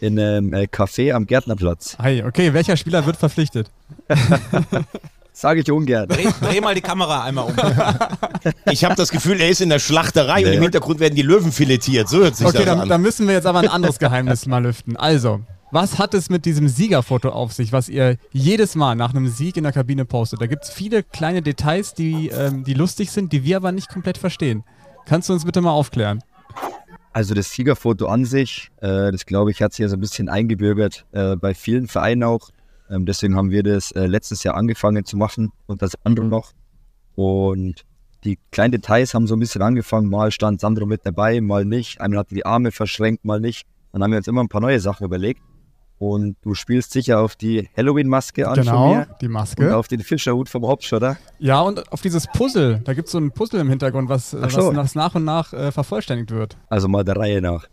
in einem äh, Café am Gärtnerplatz. Hi, okay, welcher Spieler wird verpflichtet? Sage ich ungern. Dreh, dreh mal die Kamera einmal um. Ich habe das Gefühl, er ist in der Schlachterei und Nee. im Hintergrund werden die Löwen filetiert. So hört sich Okay, das dann, an. dann müssen wir jetzt aber ein anderes Geheimnis mal lüften. Also, was hat es mit diesem Siegerfoto auf sich, was ihr jedes Mal nach einem Sieg in der Kabine postet? Da gibt es viele kleine Details, die, ähm, die lustig sind, die wir aber nicht komplett verstehen. Kannst du uns bitte mal aufklären? Also das Siegerfoto an sich, äh, das glaube ich, hat sich ja so ein bisschen eingebürgert äh, bei vielen Vereinen auch. Ähm, deswegen haben wir das äh, letztes Jahr angefangen zu machen und das andere noch. Und die kleinen Details haben so ein bisschen angefangen. Mal stand Sandro mit dabei, mal nicht. Einmal hatte die Arme verschränkt, mal nicht. Dann haben wir uns immer ein paar neue Sachen überlegt. Und du spielst sicher auf die Halloween-Maske an von genau, die und Maske. auf den Fischerhut vom oder? Ja, und auf dieses Puzzle. Da gibt es so ein Puzzle im Hintergrund, was, so. was, was nach und nach äh, vervollständigt wird. Also mal der Reihe nach.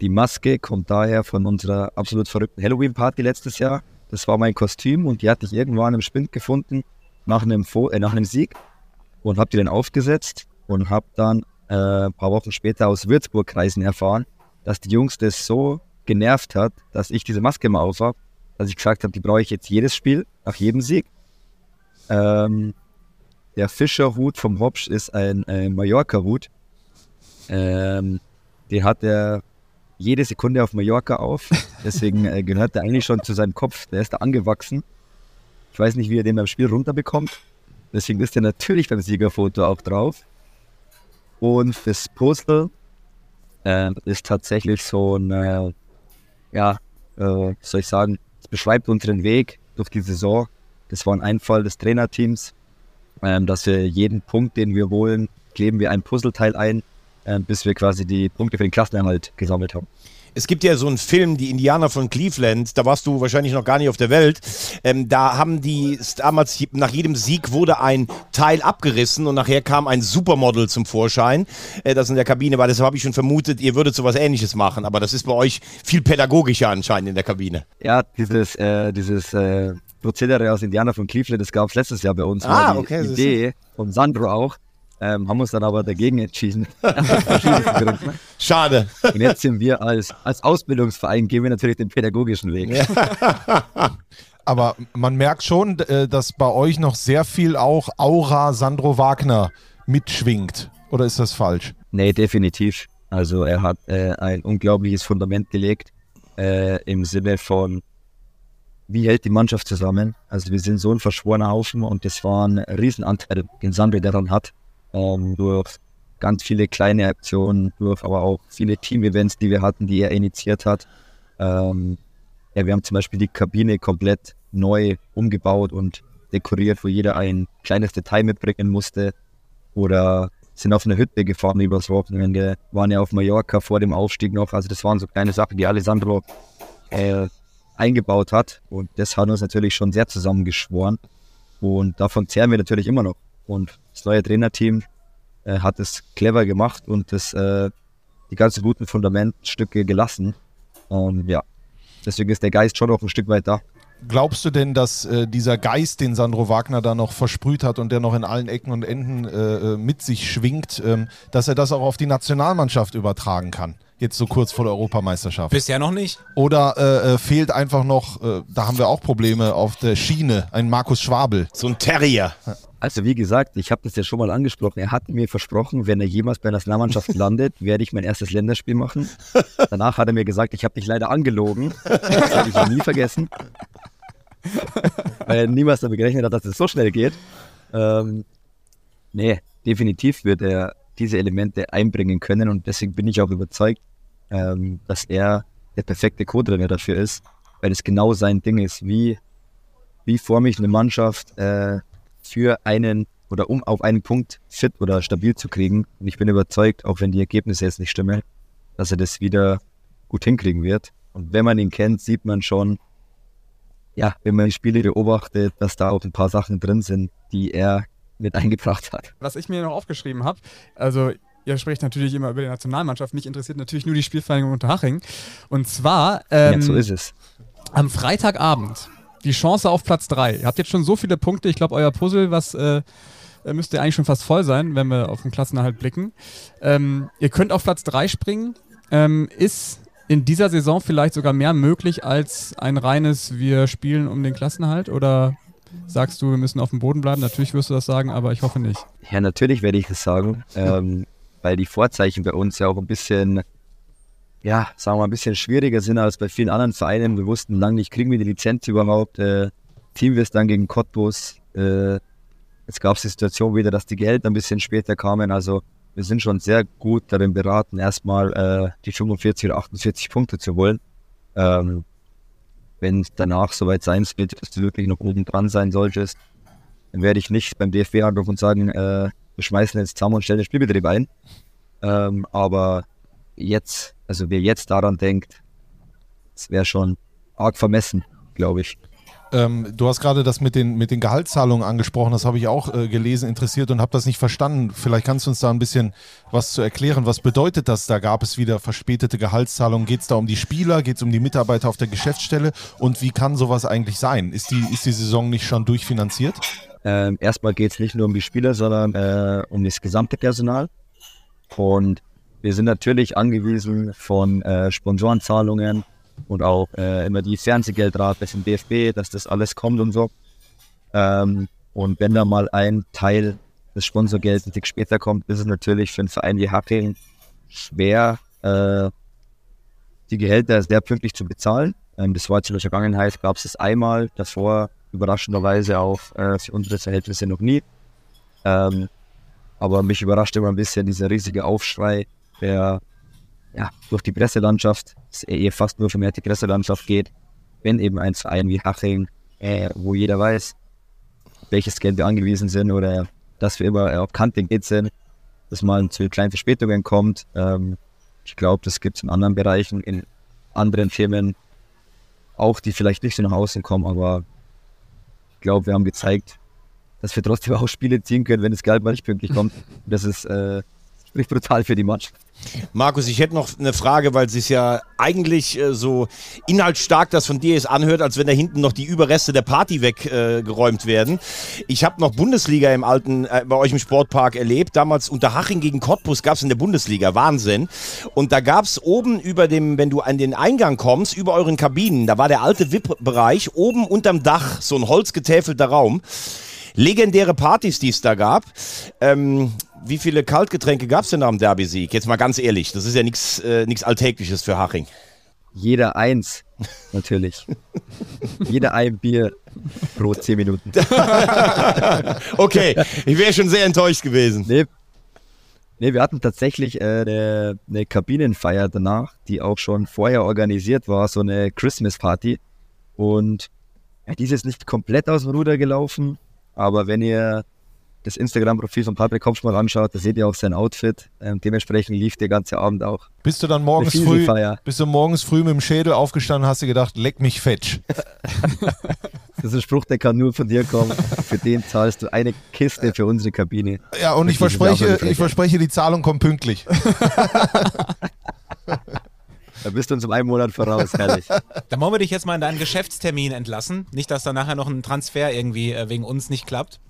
Die Maske kommt daher von unserer absolut verrückten Halloween-Party letztes Jahr. Das war mein Kostüm und die hatte ich irgendwann im Spind gefunden nach einem, Fo äh, nach einem Sieg und habe die dann aufgesetzt und habe dann äh, ein paar Wochen später aus Würzburg-Kreisen erfahren, dass die Jungs das so genervt hat, dass ich diese Maske mal auf habe, dass ich gesagt habe, die brauche ich jetzt jedes Spiel, nach jedem Sieg. Ähm, der Fischerhut vom Hopsch ist ein äh, Mallorca-Hut. Ähm, den hat er jede Sekunde auf Mallorca auf. Deswegen äh, gehört er eigentlich schon zu seinem Kopf. Der ist da angewachsen. Ich weiß nicht, wie er den beim Spiel runterbekommt. Deswegen ist er natürlich beim Siegerfoto auch drauf. Und das Puzzle äh, ist tatsächlich so ein, äh, ja, äh, soll ich sagen, es beschreibt unseren Weg durch die Saison. Das war ein Einfall des Trainerteams, ähm, dass wir jeden Punkt, den wir holen, kleben wir ein Puzzleteil ein, äh, bis wir quasi die Punkte für den Klassenerhalt gesammelt haben. Es gibt ja so einen Film, die Indianer von Cleveland, da warst du wahrscheinlich noch gar nicht auf der Welt. Ähm, da haben die damals nach jedem Sieg wurde ein Teil abgerissen und nachher kam ein Supermodel zum Vorschein, äh, das in der Kabine war. Deshalb habe ich schon vermutet, ihr würdet sowas ähnliches machen, aber das ist bei euch viel pädagogischer anscheinend in der Kabine. Ja, dieses, äh, dieses äh, Prozedere aus Indianer von Cleveland, das gab es letztes Jahr bei uns. Ah, okay. Idee von Sandro auch. Ähm, haben uns dann aber dagegen entschieden. Schade. Und jetzt sind wir als, als Ausbildungsverein, gehen wir natürlich den pädagogischen Weg. Aber man merkt schon, äh, dass bei euch noch sehr viel auch Aura Sandro Wagner mitschwingt. Oder ist das falsch? Nee, definitiv. Also er hat äh, ein unglaubliches Fundament gelegt äh, im Sinne von, wie hält die Mannschaft zusammen? Also wir sind so ein verschworener Haufen und das war ein Riesenanteil, den Sandro daran hat, ähm, durch ganz viele kleine Aktionen, durch aber auch viele Team-Events, die wir hatten, die er initiiert hat. Ähm, ja, wir haben zum Beispiel die Kabine komplett neu umgebaut und dekoriert, wo jeder ein kleines Detail mitbringen musste. Oder sind auf eine Hütte gefahren übers Wochenende, waren ja auf Mallorca vor dem Aufstieg noch. Also das waren so kleine Sachen, die Alessandro äh, eingebaut hat. Und das hat uns natürlich schon sehr zusammengeschworen. Und davon zehren wir natürlich immer noch. Und das neue Trainerteam äh, hat es clever gemacht und das, äh, die ganzen guten Fundamentstücke gelassen. Und ja, deswegen ist der Geist schon noch ein Stück weit da. Glaubst du denn, dass äh, dieser Geist, den Sandro Wagner da noch versprüht hat und der noch in allen Ecken und Enden äh, äh, mit sich schwingt, ähm, dass er das auch auf die Nationalmannschaft übertragen kann? Jetzt so kurz vor der Europameisterschaft. Bisher noch nicht. Oder äh, äh, fehlt einfach noch, äh, da haben wir auch Probleme auf der Schiene, ein Markus Schwabel. So ein Terrier. Also wie gesagt, ich habe das ja schon mal angesprochen. Er hat mir versprochen, wenn er jemals bei der Nationalmannschaft landet, werde ich mein erstes Länderspiel machen. Danach hat er mir gesagt, ich habe dich leider angelogen. Das werde ich noch nie vergessen. Weil er niemals damit gerechnet hat, dass es so schnell geht. Ähm, nee, definitiv wird er diese Elemente einbringen können und deswegen bin ich auch überzeugt, ähm, dass er der perfekte Co-Trainer dafür ist, weil es genau sein Ding ist. Wie, wie forme ich eine Mannschaft äh, für einen oder um auf einen Punkt fit oder stabil zu kriegen. Und ich bin überzeugt, auch wenn die Ergebnisse jetzt nicht stimmen, dass er das wieder gut hinkriegen wird. Und wenn man ihn kennt, sieht man schon, ja, wenn man die Spiele beobachtet, dass da auch ein paar Sachen drin sind, die er mit eingebracht hat. Was ich mir noch aufgeschrieben habe, also ihr sprecht natürlich immer über die Nationalmannschaft, mich interessiert natürlich nur die Spielvereinigung Unterhaching. Und zwar ähm, ja, so ist es. am Freitagabend die Chance auf Platz 3. Ihr habt jetzt schon so viele Punkte, ich glaube, euer Puzzle, was äh, müsste eigentlich schon fast voll sein, wenn wir auf den Klassenerhalt blicken. Ähm, ihr könnt auf Platz 3 springen. Ähm, ist in dieser Saison vielleicht sogar mehr möglich als ein reines Wir spielen um den Klassenerhalt? Oder sagst du, wir müssen auf dem Boden bleiben? Natürlich wirst du das sagen, aber ich hoffe nicht. Ja, natürlich werde ich das sagen, ähm, weil die Vorzeichen bei uns ja auch ein bisschen, ja, sagen wir mal, ein bisschen schwieriger sind als bei vielen anderen Vereinen. Wir wussten lange nicht, kriegen wir die Lizenz überhaupt? Äh, Team es dann gegen Cottbus. Äh, jetzt gab es die Situation wieder, dass die Geld ein bisschen später kamen. Also wir sind schon sehr gut darin beraten, erstmal äh, die 45 oder 48 Punkte zu holen. Ähm, wenn danach soweit sein wird, dass du wirklich noch oben dran sein solltest, dann werde ich nicht beim DFB anrufen und sagen, äh, wir schmeißen jetzt zusammen und stellen den Spielbetrieb ein. Ähm, aber jetzt, also wer jetzt daran denkt, das wäre schon arg vermessen, glaube ich. Ähm, du hast gerade das mit den, mit den Gehaltszahlungen angesprochen, das habe ich auch äh, gelesen, interessiert und habe das nicht verstanden. Vielleicht kannst du uns da ein bisschen was zu erklären. Was bedeutet das? Da gab es wieder verspätete Gehaltszahlungen. Geht es da um die Spieler? Geht es um die Mitarbeiter auf der Geschäftsstelle? Und wie kann sowas eigentlich sein? Ist die, ist die Saison nicht schon durchfinanziert? Ähm, erstmal geht es nicht nur um die Spieler, sondern äh, um das gesamte Personal. Und wir sind natürlich angewiesen von äh, Sponsorenzahlungen, und auch äh, immer die Fernsehgeldrate im DFB, dass das alles kommt und so. Ähm, und wenn da mal ein Teil des Sponsorgelds ein Tick später kommt, ist es natürlich für einen Verein wie Hacking schwer, äh, die Gehälter sehr pünktlich zu bezahlen. Ähm, das war jetzt in der Vergangenheit, gab es das einmal, davor überraschenderweise auch äh, für unsere Verhältnisse noch nie. Ähm, aber mich überrascht immer ein bisschen dieser riesige Aufschrei, der ja, durch die Presselandschaft, es eher fast nur vermehrt die Presselandschaft geht, wenn eben ein Verein wie Haching, äh, wo jeder weiß, welches Geld wir angewiesen sind oder dass wir immer auf Kante geht sind, dass man zu kleinen Verspätungen kommt. Ähm, ich glaube, das gibt es in anderen Bereichen, in anderen Firmen auch, die vielleicht nicht so nach außen kommen, aber ich glaube, wir haben gezeigt, dass wir trotzdem auch Spiele ziehen können, wenn das Geld mal nicht pünktlich kommt. Das ist äh, spricht brutal für die Mannschaft. Markus, ich hätte noch eine Frage, weil es sich ja eigentlich äh, so inhaltsstark das von dir jetzt anhört, als wenn da hinten noch die Überreste der Party weggeräumt äh, werden. Ich habe noch Bundesliga im alten, äh, bei euch im Sportpark erlebt. Damals unter Haching gegen Cottbus gab es in der Bundesliga. Wahnsinn. Und da gab es oben über dem, wenn du an den Eingang kommst, über euren Kabinen, da war der alte VIP-Bereich, oben unterm Dach, so ein holzgetäfelter Raum. Legendäre Partys, die es da gab. Ähm, wie viele Kaltgetränke gab es denn am Derby-Sieg? Jetzt mal ganz ehrlich, das ist ja nichts äh, Alltägliches für Haching. Jeder eins, natürlich. Jeder ein Bier pro zehn Minuten. okay, ich wäre schon sehr enttäuscht gewesen. Nee, nee wir hatten tatsächlich äh, eine, eine Kabinenfeier danach, die auch schon vorher organisiert war, so eine Christmas-Party. Und ja, die ist jetzt nicht komplett aus dem Ruder gelaufen, aber wenn ihr das Instagram-Profil von Patrick Kopfmann anschaut, da seht ihr auch sein Outfit. Ähm, dementsprechend lief der ganze Abend auch. Bist du dann morgens früh, bist du morgens früh mit dem Schädel aufgestanden hast du gedacht, leck mich fetch. das ist ein Spruch, der kann nur von dir kommen. Für den zahlst du eine Kiste für unsere Kabine. Ja, und ich verspreche, ich verspreche, die Zahlung kommt pünktlich. Da bist du uns um einen Monat voraus, herrlich. Dann wollen wir dich jetzt mal in deinen Geschäftstermin entlassen. Nicht, dass da nachher noch ein Transfer irgendwie äh, wegen uns nicht klappt.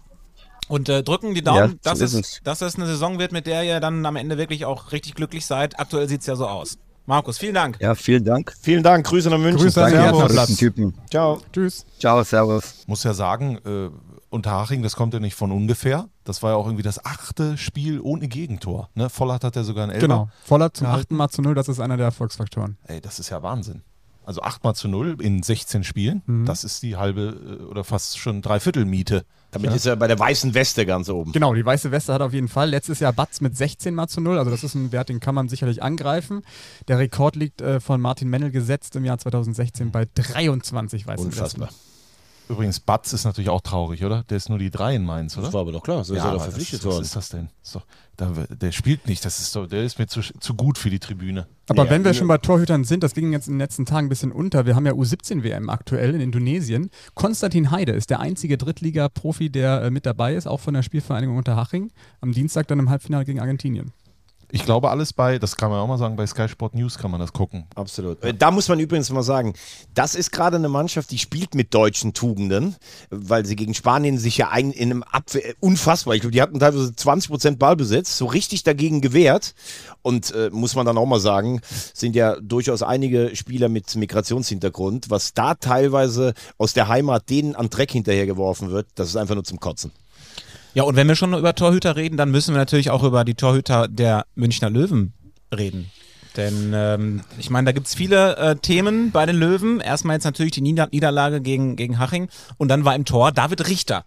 Und äh, drücken die Daumen, ja, dass, so es, es. dass es eine Saison wird, mit der ihr dann am Ende wirklich auch richtig glücklich seid. Aktuell sieht es ja so aus. Markus, vielen Dank. Ja, vielen Dank. Vielen Dank. Grüße nach München. Grüße Danke, Servus. Typen. Ciao. Tschüss. Ciao, servus. Muss ja sagen, äh, Unterhaching, das kommt ja nicht von ungefähr. Das war ja auch irgendwie das achte Spiel ohne Gegentor. Ne? Vollert hat ja sogar ein Elfer. Genau. Vollert zum achten Mal zu null, das ist einer der Erfolgsfaktoren. Ey, das ist ja Wahnsinn. Also achtmal zu null in 16 Spielen, mhm. das ist die halbe äh, oder fast schon Dreiviertel Miete damit ja. ist er bei der weißen Weste ganz oben. Genau, die weiße Weste hat auf jeden Fall. Letztes Jahr Batz mit 16 mal zu 0. Also das ist ein Wert, den kann man sicherlich angreifen. Der Rekord liegt äh, von Martin Mennel gesetzt im Jahr 2016 bei 23 weißen Unfassbar. Westen. Übrigens, Batz ist natürlich auch traurig, oder? Der ist nur die drei in Mainz, oder? Das war aber doch klar, so ist er doch verpflichtet das, Was worden. ist das denn? Doch, da, der spielt nicht, das ist doch, der ist mir zu, zu gut für die Tribüne. Aber Ja, wenn wir ja. schon bei Torhütern sind, das ging jetzt in den letzten Tagen ein bisschen unter. Wir haben ja U17-WM aktuell in Indonesien. Konstantin Heide ist der einzige Drittliga-Profi, der äh, mit dabei ist, auch von der Spielvereinigung Unterhaching. Am Dienstag dann im Halbfinale gegen Argentinien. Ich glaube, alles bei, das kann man auch mal sagen, bei Sky Sport News kann man das gucken. Absolut. Äh, Da muss man übrigens mal sagen, das ist gerade eine Mannschaft, die spielt mit deutschen Tugenden, weil sie gegen Spanien sich ja ein, in einem Abwehr, äh, unfassbar, ich glaube, die hatten teilweise 20% Ballbesitz, so richtig dagegen gewehrt. Und äh, muss man dann auch mal sagen, sind ja durchaus einige Spieler mit Migrationshintergrund, was da teilweise aus der Heimat denen an Dreck hinterhergeworfen wird, das ist einfach nur zum Kotzen. Ja, und wenn wir schon über Torhüter reden, dann müssen wir natürlich auch über die Torhüter der Münchner Löwen reden. Denn ähm, ich meine, da gibt's viele äh, Themen bei den Löwen. Erstmal jetzt natürlich die Nieder Niederlage gegen, gegen Haching und dann war im Tor David Richter.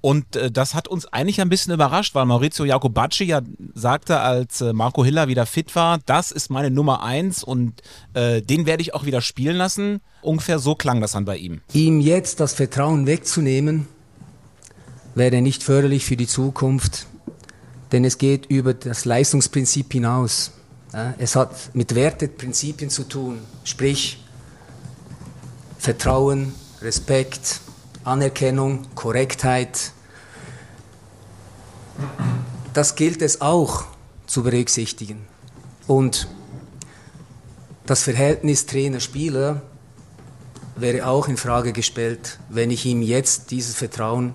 Und äh, das hat uns eigentlich ein bisschen überrascht, weil Maurizio Jacobacci ja sagte, als äh, Marco Hiller wieder fit war, das ist meine Nummer eins und äh, den werde ich auch wieder spielen lassen. Ungefähr so klang das dann bei ihm. Ihm jetzt das Vertrauen wegzunehmen, wäre nicht förderlich für die Zukunft, denn es geht über das Leistungsprinzip hinaus. Es hat mit Werteprinzipien zu tun, sprich Vertrauen, Respekt, Anerkennung, Korrektheit. Das gilt es auch zu berücksichtigen. Und das Verhältnis Trainer-Spieler wäre auch in Frage gestellt, wenn ich ihm jetzt dieses Vertrauen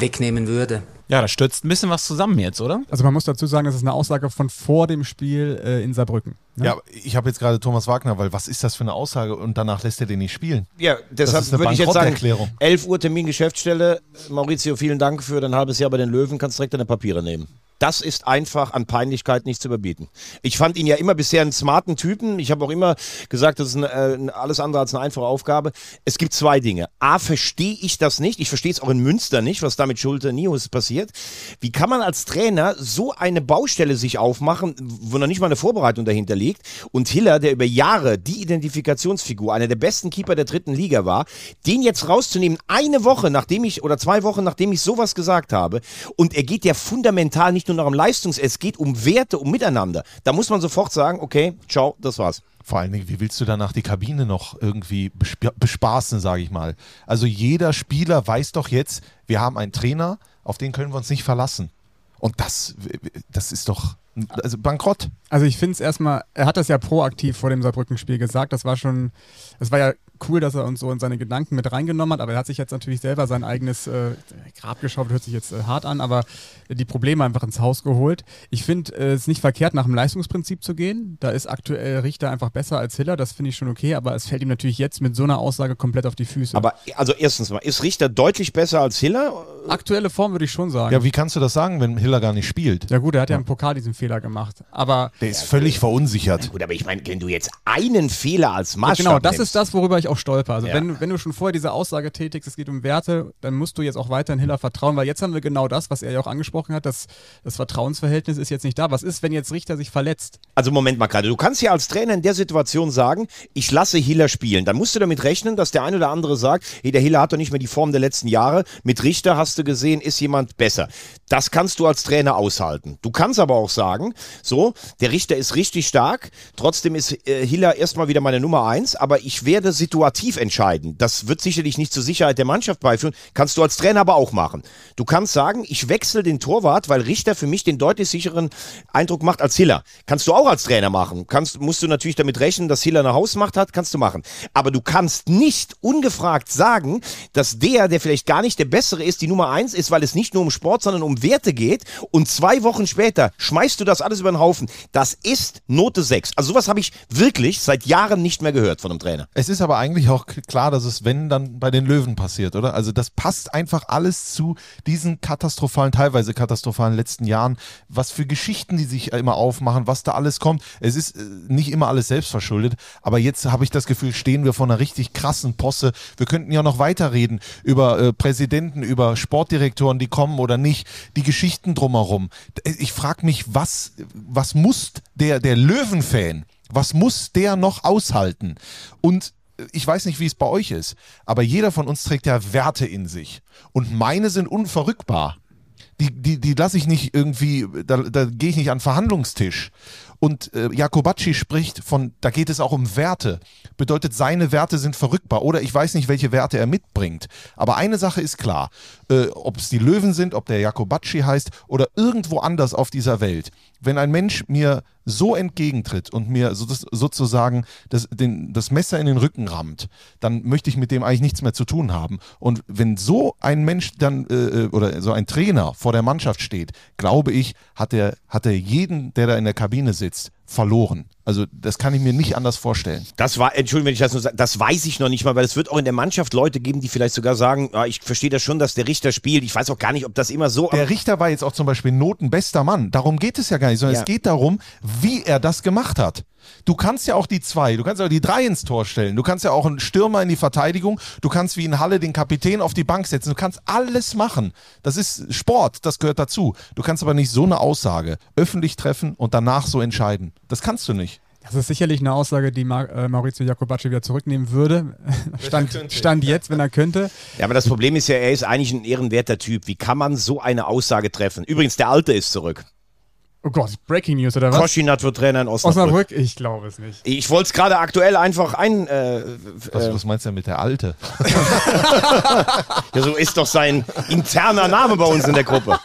wegnehmen würde. Ja, da stürzt ein bisschen was zusammen jetzt, oder? Also man muss dazu sagen, das ist eine Aussage von vor dem Spiel äh, in Saarbrücken. ne? Ja, ich habe jetzt gerade Thomas Wagner, weil was ist das für eine Aussage und danach lässt er den nicht spielen? Ja, deshalb ist eine würde ich jetzt sagen, Bankrotterklärung. 11 Uhr Termin Geschäftsstelle. Maurizio, vielen Dank für dein halbes Jahr bei den Löwen. Kannst direkt deine Papiere nehmen. Das ist einfach an Peinlichkeit nicht zu überbieten. Ich fand ihn ja immer bisher einen smarten Typen. Ich habe auch immer gesagt, das ist eine, äh, alles andere als eine einfache Aufgabe. Es gibt zwei Dinge. A, verstehe ich das nicht. Ich verstehe es auch in Münster nicht, was da mit Schulte Nius passiert. Wie kann man als Trainer so eine Baustelle sich aufmachen, wo noch nicht mal eine Vorbereitung dahinter liegt? Und Hiller, der über Jahre die Identifikationsfigur, einer der besten Keeper der dritten Liga war, den jetzt rauszunehmen, eine Woche nachdem ich, oder zwei Wochen nachdem ich sowas gesagt habe, und er geht ja fundamental nicht nur nach dem Leistungs, es geht um Werte, um Miteinander. Da muss man sofort sagen, okay, ciao, das war's. Vor allen Dingen, wie willst du danach die Kabine noch irgendwie besp bespaßen, sage ich mal? Also jeder Spieler weiß doch jetzt, wir haben einen Trainer, auf den können wir uns nicht verlassen. Und das, das ist doch also bankrott. Also ich finde es erstmal, er hat das ja proaktiv vor dem Saarbrücken-Spiel gesagt. Das war schon, es war ja cool, dass er uns so in seine Gedanken mit reingenommen hat, aber er hat sich jetzt natürlich selber sein eigenes äh, Grab geschaufelt, hört sich jetzt äh, hart an, aber die Probleme einfach ins Haus geholt. Ich finde äh, es nicht verkehrt, nach dem Leistungsprinzip zu gehen. Da ist aktuell Richter einfach besser als Hiller, das finde ich schon okay, aber es fällt ihm natürlich jetzt mit so einer Aussage komplett auf die Füße. Aber also erstens mal, ist Richter deutlich besser als Hiller? aktuelle Form würde ich schon sagen. Ja, wie kannst du das sagen, wenn Hiller gar nicht spielt? Ja gut, er hat ja im Pokal diesen Fehler gemacht. Aber Der ist völlig verunsichert. Gut, aber ich meine, wenn du jetzt einen Fehler als ja, Maßstab genau, das nimmst, ist das, worüber ich auch stolper. Also Ja. wenn, wenn du schon vorher diese Aussage tätigst, es geht um Werte, dann musst du jetzt auch weiterhin Hiller vertrauen, weil jetzt haben wir genau das, was er ja auch angesprochen hat, dass das Vertrauensverhältnis ist jetzt nicht da. Was ist, wenn jetzt Richter sich verletzt? Also Moment mal gerade, du kannst ja als Trainer in der Situation sagen, ich lasse Hiller spielen. Dann musst du damit rechnen, dass der eine oder andere sagt, hey, der Hiller hat doch nicht mehr die Form der letzten Jahre. Mit Richter hast du gesehen, ist jemand besser. Das kannst du als Trainer aushalten. Du kannst aber auch sagen, so, der Richter ist richtig stark, trotzdem ist äh, Hiller erstmal wieder meine Nummer eins, aber ich werde situativ entscheiden. Das wird sicherlich nicht zur Sicherheit der Mannschaft beiführen. Kannst du als Trainer aber auch machen. Du kannst sagen, ich wechsle den Torwart, weil Richter für mich den deutlich sicheren Eindruck macht als Hiller. Kannst du auch als Trainer machen. Kannst, musst du natürlich damit rechnen, dass Hiller eine Hausmacht hat, kannst du machen. Aber du kannst nicht ungefragt sagen, dass der, der vielleicht gar nicht der Bessere ist, die Nummer eins ist, weil es nicht nur um Sport, sondern um Werte geht. Und zwei Wochen später schmeißt du das alles über den Haufen. Das ist Note 6. Also sowas habe ich wirklich seit Jahren nicht mehr gehört von einem Trainer. Es ist aber eigentlich auch klar, dass es, wenn, dann bei den Löwen passiert, oder? Also das passt einfach alles zu diesen katastrophalen, teilweise katastrophalen letzten Jahren. Was für Geschichten die sich immer aufmachen, was da alles kommt. Es ist äh, nicht immer alles selbst verschuldet, aber jetzt habe ich das Gefühl, stehen wir vor einer richtig krassen Posse. Wir könnten ja noch weiterreden über äh, Präsidenten, über Sportdirektoren, die kommen oder nicht, die Geschichten drumherum. Ich frage mich, was, was muss der, der Löwenfan, was muss der noch aushalten? Und ich weiß nicht, wie es bei euch ist, aber jeder von uns trägt ja Werte in sich. Und meine sind unverrückbar. Die, die, die lasse ich nicht irgendwie, da, da gehe ich nicht an den Verhandlungstisch. Und äh, Jakobacci spricht von, da geht es auch um Werte. Bedeutet, seine Werte sind verrückbar. Oder ich weiß nicht, welche Werte er mitbringt. Aber eine Sache ist klar, äh, ob es die Löwen sind, ob der Jakobacci heißt oder irgendwo anders auf dieser Welt. Wenn ein Mensch mir so entgegentritt und mir so, das, sozusagen das, den, das Messer in den Rücken rammt, dann möchte ich mit dem eigentlich nichts mehr zu tun haben. Und wenn so ein Mensch dann äh, oder so ein Trainer vor der Mannschaft steht, glaube ich, hat er, hat er jeden, der da in der Kabine sitzt, verloren. Also das kann ich mir nicht anders vorstellen. Das war, Entschuldigung, wenn ich das nur sage, das weiß ich noch nicht mal, weil es wird auch in der Mannschaft Leute geben, die vielleicht sogar sagen, ah, ich verstehe das schon, dass der Richter spielt. Ich weiß auch gar nicht, ob das immer so. Der Richter war jetzt auch zum Beispiel notenbester Mann. Darum geht es ja gar nicht, sondern Ja. es geht darum, wie er das gemacht hat. Du kannst ja auch die zwei, du kannst ja auch die drei ins Tor stellen. Du kannst ja auch einen Stürmer in die Verteidigung. Du kannst wie in Halle den Kapitän auf die Bank setzen. Du kannst alles machen. Das ist Sport, das gehört dazu. Du kannst aber nicht so eine Aussage öffentlich treffen und danach so entscheiden. Das kannst du nicht. Das ist sicherlich eine Aussage, die äh, Maurizio Jacobacci wieder zurücknehmen würde. Stand. Stand jetzt, wenn er könnte. Ja, aber das Problem ist ja, er ist eigentlich ein ehrenwerter Typ. Wie kann man so eine Aussage treffen? Übrigens, der Alte ist zurück. Oh Gott, Breaking News oder was? Koschinat wird Trainer in Osnabrück. Osnabrück? Ich glaube es nicht. Ich wollte es gerade aktuell einfach ein. Äh, Was, äh, was meinst du denn mit der Alte? ja, so ist doch sein interner Name bei uns in der Gruppe.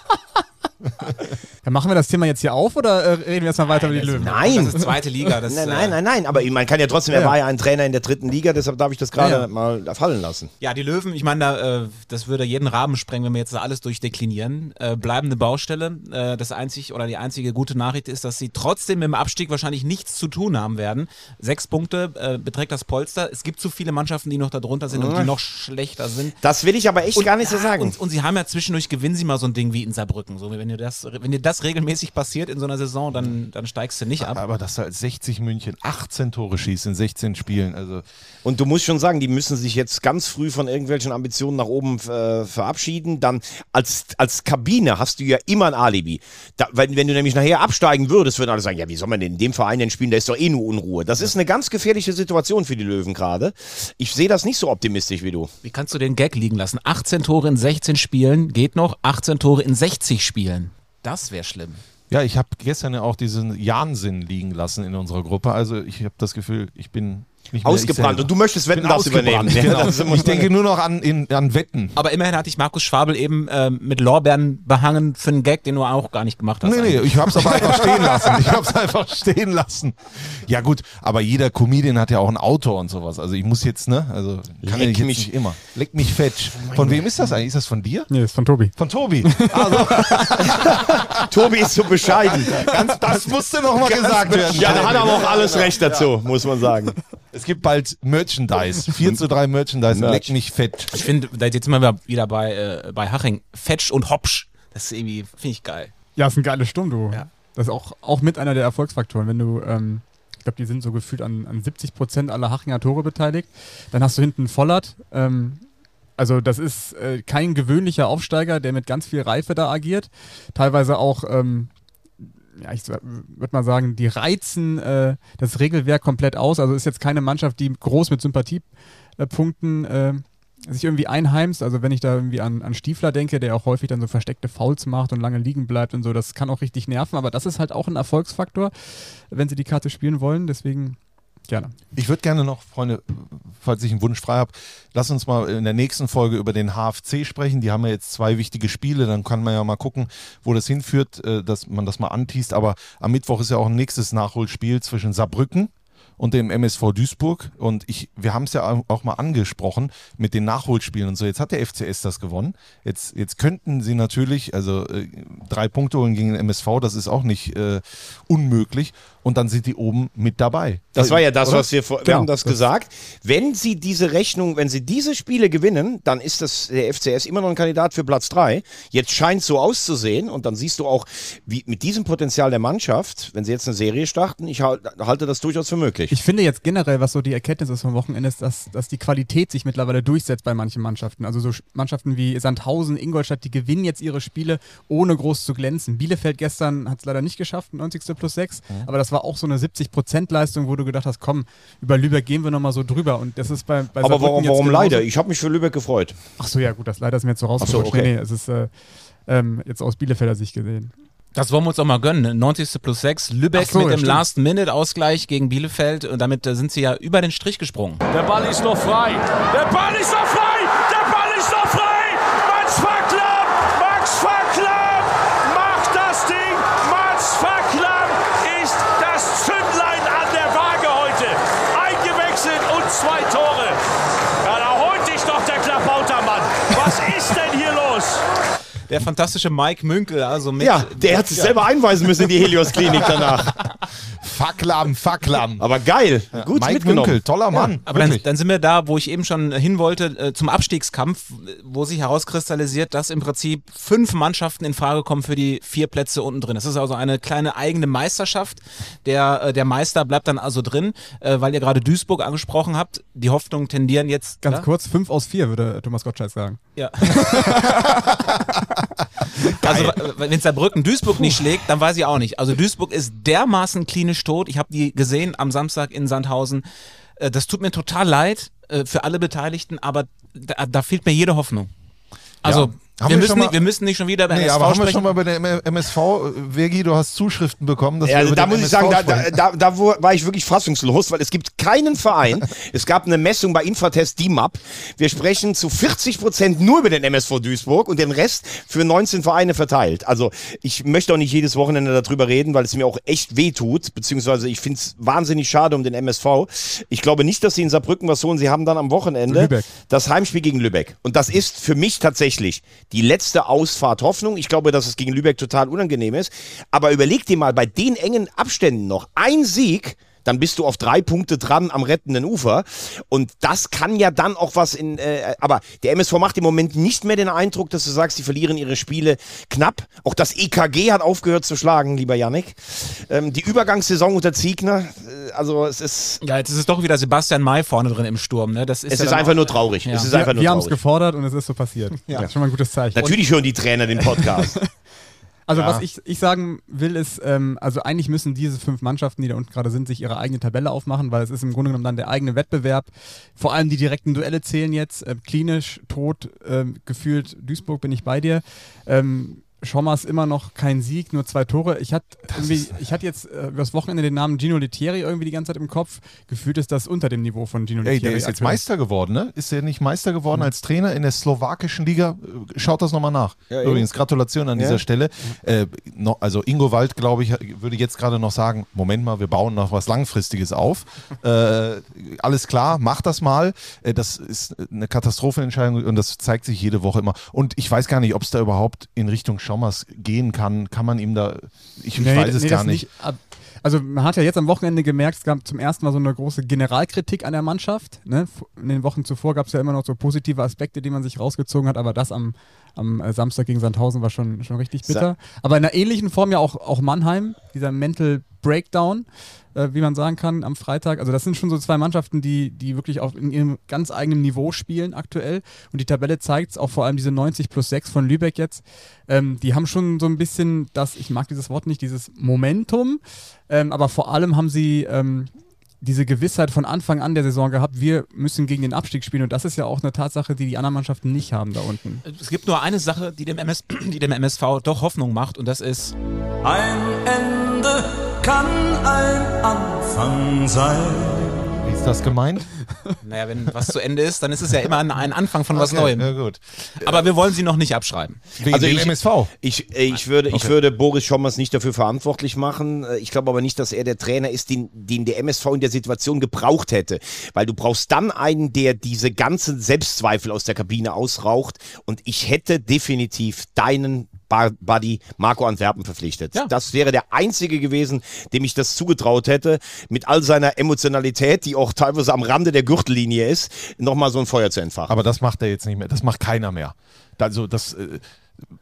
Dann machen wir das Thema jetzt hier auf oder äh, reden wir jetzt mal weiter über die Löwen? Nein. Das ist zweite Liga. Das, Nein, äh, nein, nein, nein. Aber man kann ja trotzdem, er Ja. war ja ein Trainer in der dritten Liga, deshalb darf ich das gerade Ja, ja. mal fallen lassen. Ja, die Löwen, ich meine, da, äh, das würde jeden Rahmen sprengen, wenn wir jetzt da alles durchdeklinieren. Äh, bleibende Baustelle. Äh, das einzig oder die einzige gute Nachricht ist, dass sie trotzdem mit dem Abstieg wahrscheinlich nichts zu tun haben werden. Sechs Punkte beträgt das Polster. Es gibt zu viele Mannschaften, die noch da drunter sind und die noch schlechter sind. Das will ich aber echt gar nicht so sagen. Und, und sie haben ja zwischendurch gewinnen sie mal so ein Ding wie in Saarbrücken. So, wenn dir das, wenn dir das regelmäßig passiert in so einer Saison, dann, dann steigst du nicht ab. Aber dass da als 60 München 18 Tore schießt in 16 Spielen, also Und du musst schon sagen, die müssen sich jetzt ganz früh von irgendwelchen Ambitionen nach oben äh, verabschieden. Dann als, als Kabine hast du ja immer ein Alibi. Da, wenn, wenn du nämlich nachher absteigen würdest, würden alle sagen, ja, wie soll man denn in dem Verein denn spielen? Da ist doch eh nur Unruhe. Das ist eine ganz gefährliche Situation für die Löwen gerade. Ich sehe das nicht so optimistisch wie du. Wie kannst du den Gag liegen lassen? 18 Tore in 16 Spielen geht noch, 18 Tore in 60 Spielen. Das wäre schlimm. Ja, ich habe gestern ja auch diesen Jahnsinn liegen lassen in unserer Gruppe. Also ich habe das Gefühl, ich bin nicht mehr Ausgebrannt. Und du möchtest Wetten, bin das übernehmen. ausgebrannt, Ja, Genau. das ich denke nur noch an, in, an Wetten. Aber immerhin hatte ich Markus Schwabel eben ähm, mit Lorbeeren behangen für einen Gag, den du auch gar nicht gemacht hast. Nee, nee, ich habe es aber einfach stehen lassen. Ich habe es einfach stehen lassen. Ja gut, aber jeder Comedian hat ja auch ein Autor und sowas. Also ich muss jetzt, ne, also kann Leck ich jetzt mich. nicht immer. Leck mich fetch. Von wem ist das eigentlich? Ist das von dir? Nee, ist von Tobi. Von Tobi. Also, Tobi ist so bescheiden. ganz, das musste noch mal gesagt werden. Ja, da hat er aber auch alles recht dazu, muss man sagen. Es gibt bald Merchandise. 4 zu 3 Merchandise. Merch. Leck mich fetch. Ich finde, da jetzt sind wir wieder bei, äh, bei Haching. Fetsch und Hopsch. Das ist irgendwie, finde ich geil. Ja, ist ein geiles Sturmduo. Ja. Das ist auch, auch mit einer der Erfolgsfaktoren. Wenn du, ähm, ich glaube, die sind so gefühlt an, an 70 Prozent aller Hachinger Tore beteiligt. Dann hast du hinten Vollert. Ähm, also das ist äh, kein gewöhnlicher Aufsteiger, der mit ganz viel Reife da agiert. Teilweise auch, ähm, ja, ich würde mal sagen, die reizen äh, das Regelwerk komplett aus. Also ist jetzt keine Mannschaft, die groß mit Sympathiepunkten äh, sich irgendwie einheimst. Also wenn ich da irgendwie an, an Stiefler denke, der auch häufig dann so versteckte Fouls macht und lange liegen bleibt und so, das kann auch richtig nerven. Aber das ist halt auch ein Erfolgsfaktor, wenn sie die Karte spielen wollen. Deswegen gerne. Ich würde gerne noch, Freunde, falls ich einen Wunsch frei habe, lass uns mal in der nächsten Folge über den HFC sprechen. Die haben ja jetzt zwei wichtige Spiele, dann kann man ja mal gucken, wo das hinführt, äh, dass man das mal antiest. Aber am Mittwoch ist ja auch ein nächstes Nachholspiel zwischen Saarbrücken und dem MSV Duisburg. Und ich, wir haben es ja au- auch mal angesprochen mit den Nachholspielen und so. Jetzt hat der FCS das gewonnen. Jetzt, jetzt könnten sie natürlich, also äh, drei Punkte holen gegen den MSV, das ist auch nicht äh, unmöglich. Und dann sind die oben mit dabei. Das war ja das, Oder? was wir vor, wir Genau, haben das, gesagt. Wenn sie diese Rechnung, wenn sie diese Spiele gewinnen, dann ist das der FCS immer noch ein Kandidat für Platz 3. Jetzt scheint es so auszusehen und dann siehst du auch, wie mit diesem Potenzial der Mannschaft, wenn sie jetzt eine Serie starten, ich hal- halte das durchaus für möglich. Ich finde jetzt generell, was so die Erkenntnis ist vom Wochenende, ist, dass, dass die Qualität sich mittlerweile durchsetzt bei manchen Mannschaften. Also so Sch- Mannschaften wie Sandhausen, Ingolstadt, die gewinnen jetzt ihre Spiele, ohne groß zu glänzen. Bielefeld gestern hat es leider nicht geschafft, 90. plus 6, aber das war auch so eine 70%-Leistung, wo du gedacht hast, komm, über Lübeck gehen wir nochmal so drüber. Und das ist bei, bei Aber Saarbrücken warum, warum leider? Ich habe mich für Lübeck gefreut. Ach so, ja gut, das leider ist mir jetzt so Ach rausgerutscht. so, okay. Nee, nee, es ist äh, ähm, jetzt aus Bielefelder Sicht gesehen. Das wollen wir uns auch mal gönnen. ne? 90. plus 6, Lübeck so, mit ja, dem. Last-Minute-Ausgleich gegen Bielefeld. Und damit äh, sind sie ja über den Strich gesprungen. Der Ball ist noch frei. Der Ball ist noch frei. Der fantastische Mike Münkel, also mit. Ja, der hat sich selber einweisen müssen in die Helios-Klinik danach. Facklam, Facklam. Aber geil, gut Mike mitgenommen. Münkel, toller Mann. Aber dann, dann sind wir da, wo ich eben schon hin wollte, äh, zum Abstiegskampf, wo sich herauskristallisiert, dass im Prinzip fünf Mannschaften in Frage kommen für die vier Plätze unten drin. Das ist also eine kleine eigene Meisterschaft. Der, äh, der Meister bleibt dann also drin, äh, weil ihr gerade Duisburg angesprochen habt. Die Hoffnungen tendieren jetzt. Ganz ja? kurz, 5 aus 4, würde Thomas Gottschalk sagen. Ja. also wenn Saarbrücken Duisburg nicht schlägt, dann weiß ich auch nicht. Also Duisburg ist dermaßen klinisch tot. Ich habe die gesehen am Samstag in Sandhausen. Äh, Das tut mir total leid äh, für alle Beteiligten, aber da, da fehlt mir jede Hoffnung. Also Haben wir, wir müssen nicht, wir müssen nicht schon wieder bei Nee, MSV aber haben wir schon mal bei der MSV, Vergi, du hast Zuschriften bekommen, dass Ja, wir also über da muss ich MSV sagen, da, da, da, war ich wirklich fassungslos, weil es gibt keinen Verein. es gab eine Messung bei Infratest DIMAP. Wir sprechen zu 40 Prozent nur über den MSV Duisburg und den Rest für 19 Vereine verteilt. Also ich möchte auch nicht jedes Wochenende darüber reden, weil es mir auch echt weh tut, beziehungsweise ich finde es wahnsinnig schade um den MSV. Ich glaube nicht, dass sie in Saarbrücken was holen. Sie haben dann am Wochenende Lübeck. das Heimspiel gegen Lübeck. Und das ist für mich tatsächlich die letzte Ausfahrt Hoffnung. Ich glaube, dass es gegen Lübeck total unangenehm ist. Aber überleg dir mal, bei den engen Abständen noch ein Sieg, dann bist du auf drei Punkte dran am rettenden Ufer. Und das kann ja dann auch was in. Äh, aber der MSV macht im Moment nicht mehr den Eindruck, dass du sagst, sie verlieren ihre Spiele knapp. Auch das EKG hat aufgehört zu schlagen, lieber Yannick. Ähm, die Übergangssaison unter Ziegner, äh, also es ist. ja, jetzt ist es doch wieder Sebastian May vorne drin im Sturm. Ne? Das ist Es ja ist einfach auch- nur traurig. Ja. Es ist Wir, einfach nur wir haben es gefordert und es ist so passiert. Das ist schon mal ein gutes Zeichen. Natürlich hören die Trainer den Podcast. Also was ich, ich sagen will ist, ähm, also eigentlich müssen diese fünf Mannschaften, die da unten gerade sind, sich ihre eigene Tabelle aufmachen, weil es ist im Grunde genommen dann der eigene Wettbewerb. Vor allem die direkten Duelle zählen jetzt. Ähm, klinisch, tot, ähm, gefühlt Duisburg bin ich bei dir. Ähm, Schommers immer noch kein Sieg, nur zwei Tore. Ich hatte irgendwie, ich hatte jetzt äh, übers Wochenende den Namen Gino Lettieri irgendwie die ganze Zeit im Kopf. Gefühlt ist das unter dem Niveau von Gino Ey, Lettieri. der ist jetzt aktuell. Meister geworden, ne? Ist der nicht Meister geworden als Trainer in der slowakischen Liga? Schaut das nochmal nach. Ja. Übrigens, Gratulation an Ja. dieser Stelle. Äh, no, also Ingo Wald, glaube ich, würde jetzt gerade noch sagen, Moment mal, wir bauen noch was Langfristiges auf. äh, alles klar, mach das mal. Äh, das ist eine Katastrophenentscheidung und das zeigt sich jede Woche immer. Und ich weiß gar nicht, ob es da überhaupt in Richtung Schommers gehen kann. Kann man ihm da, ich, ich Nee, weiß es nee, gar nicht. Also man hat ja jetzt am Wochenende gemerkt, es gab zum ersten Mal so eine große Generalkritik an der Mannschaft. Ne? In den Wochen zuvor gab es ja immer noch so positive Aspekte, die man sich rausgezogen hat, aber das am, am äh, Samstag gegen Sandhausen war schon, schon richtig bitter. Aber in einer ähnlichen Form ja auch, auch Mannheim, dieser Mental Breakdown, äh, wie man sagen kann, am Freitag. Also das sind schon so zwei Mannschaften, die, die wirklich auf in ihrem ganz eigenen Niveau spielen aktuell. Und die Tabelle zeigt es, auch vor allem diese 90 plus 6 von Lübeck jetzt. Ähm, die haben schon so ein bisschen das, ich mag dieses Wort nicht, dieses Momentum. Ähm, aber vor allem haben sie ähm, diese Gewissheit von Anfang an der Saison gehabt, wir müssen gegen den Abstieg spielen. Und das ist ja auch eine Tatsache, die die anderen Mannschaften nicht haben da unten. Es gibt nur eine Sache, die dem, MS, die dem MSV doch Hoffnung macht und das ist Ein kann ein Anfang sein. Wie ist das gemeint? Naja, wenn was zu Ende ist, dann ist es ja immer ein, ein Anfang von was Okay, Neuem. Ja, gut. Aber wir wollen sie noch nicht abschreiben. Wegen Also ich- MSV. Ich, ich, würde, ich würde Boris Schommers nicht dafür verantwortlich machen. Ich glaube aber nicht, dass er der Trainer ist, den, den der MSV in der Situation gebraucht hätte. Weil du brauchst dann einen, der diese ganzen Selbstzweifel aus der Kabine ausraucht. Und ich hätte definitiv deinen Buddy Marco Antwerpen verpflichtet. Ja. Das wäre der einzige gewesen, dem ich das zugetraut hätte, mit all seiner Emotionalität, die auch teilweise am Rande der Gürtellinie ist, nochmal so ein Feuer zu entfachen. Aber das macht er jetzt nicht mehr. Das macht keiner mehr. Also das, äh,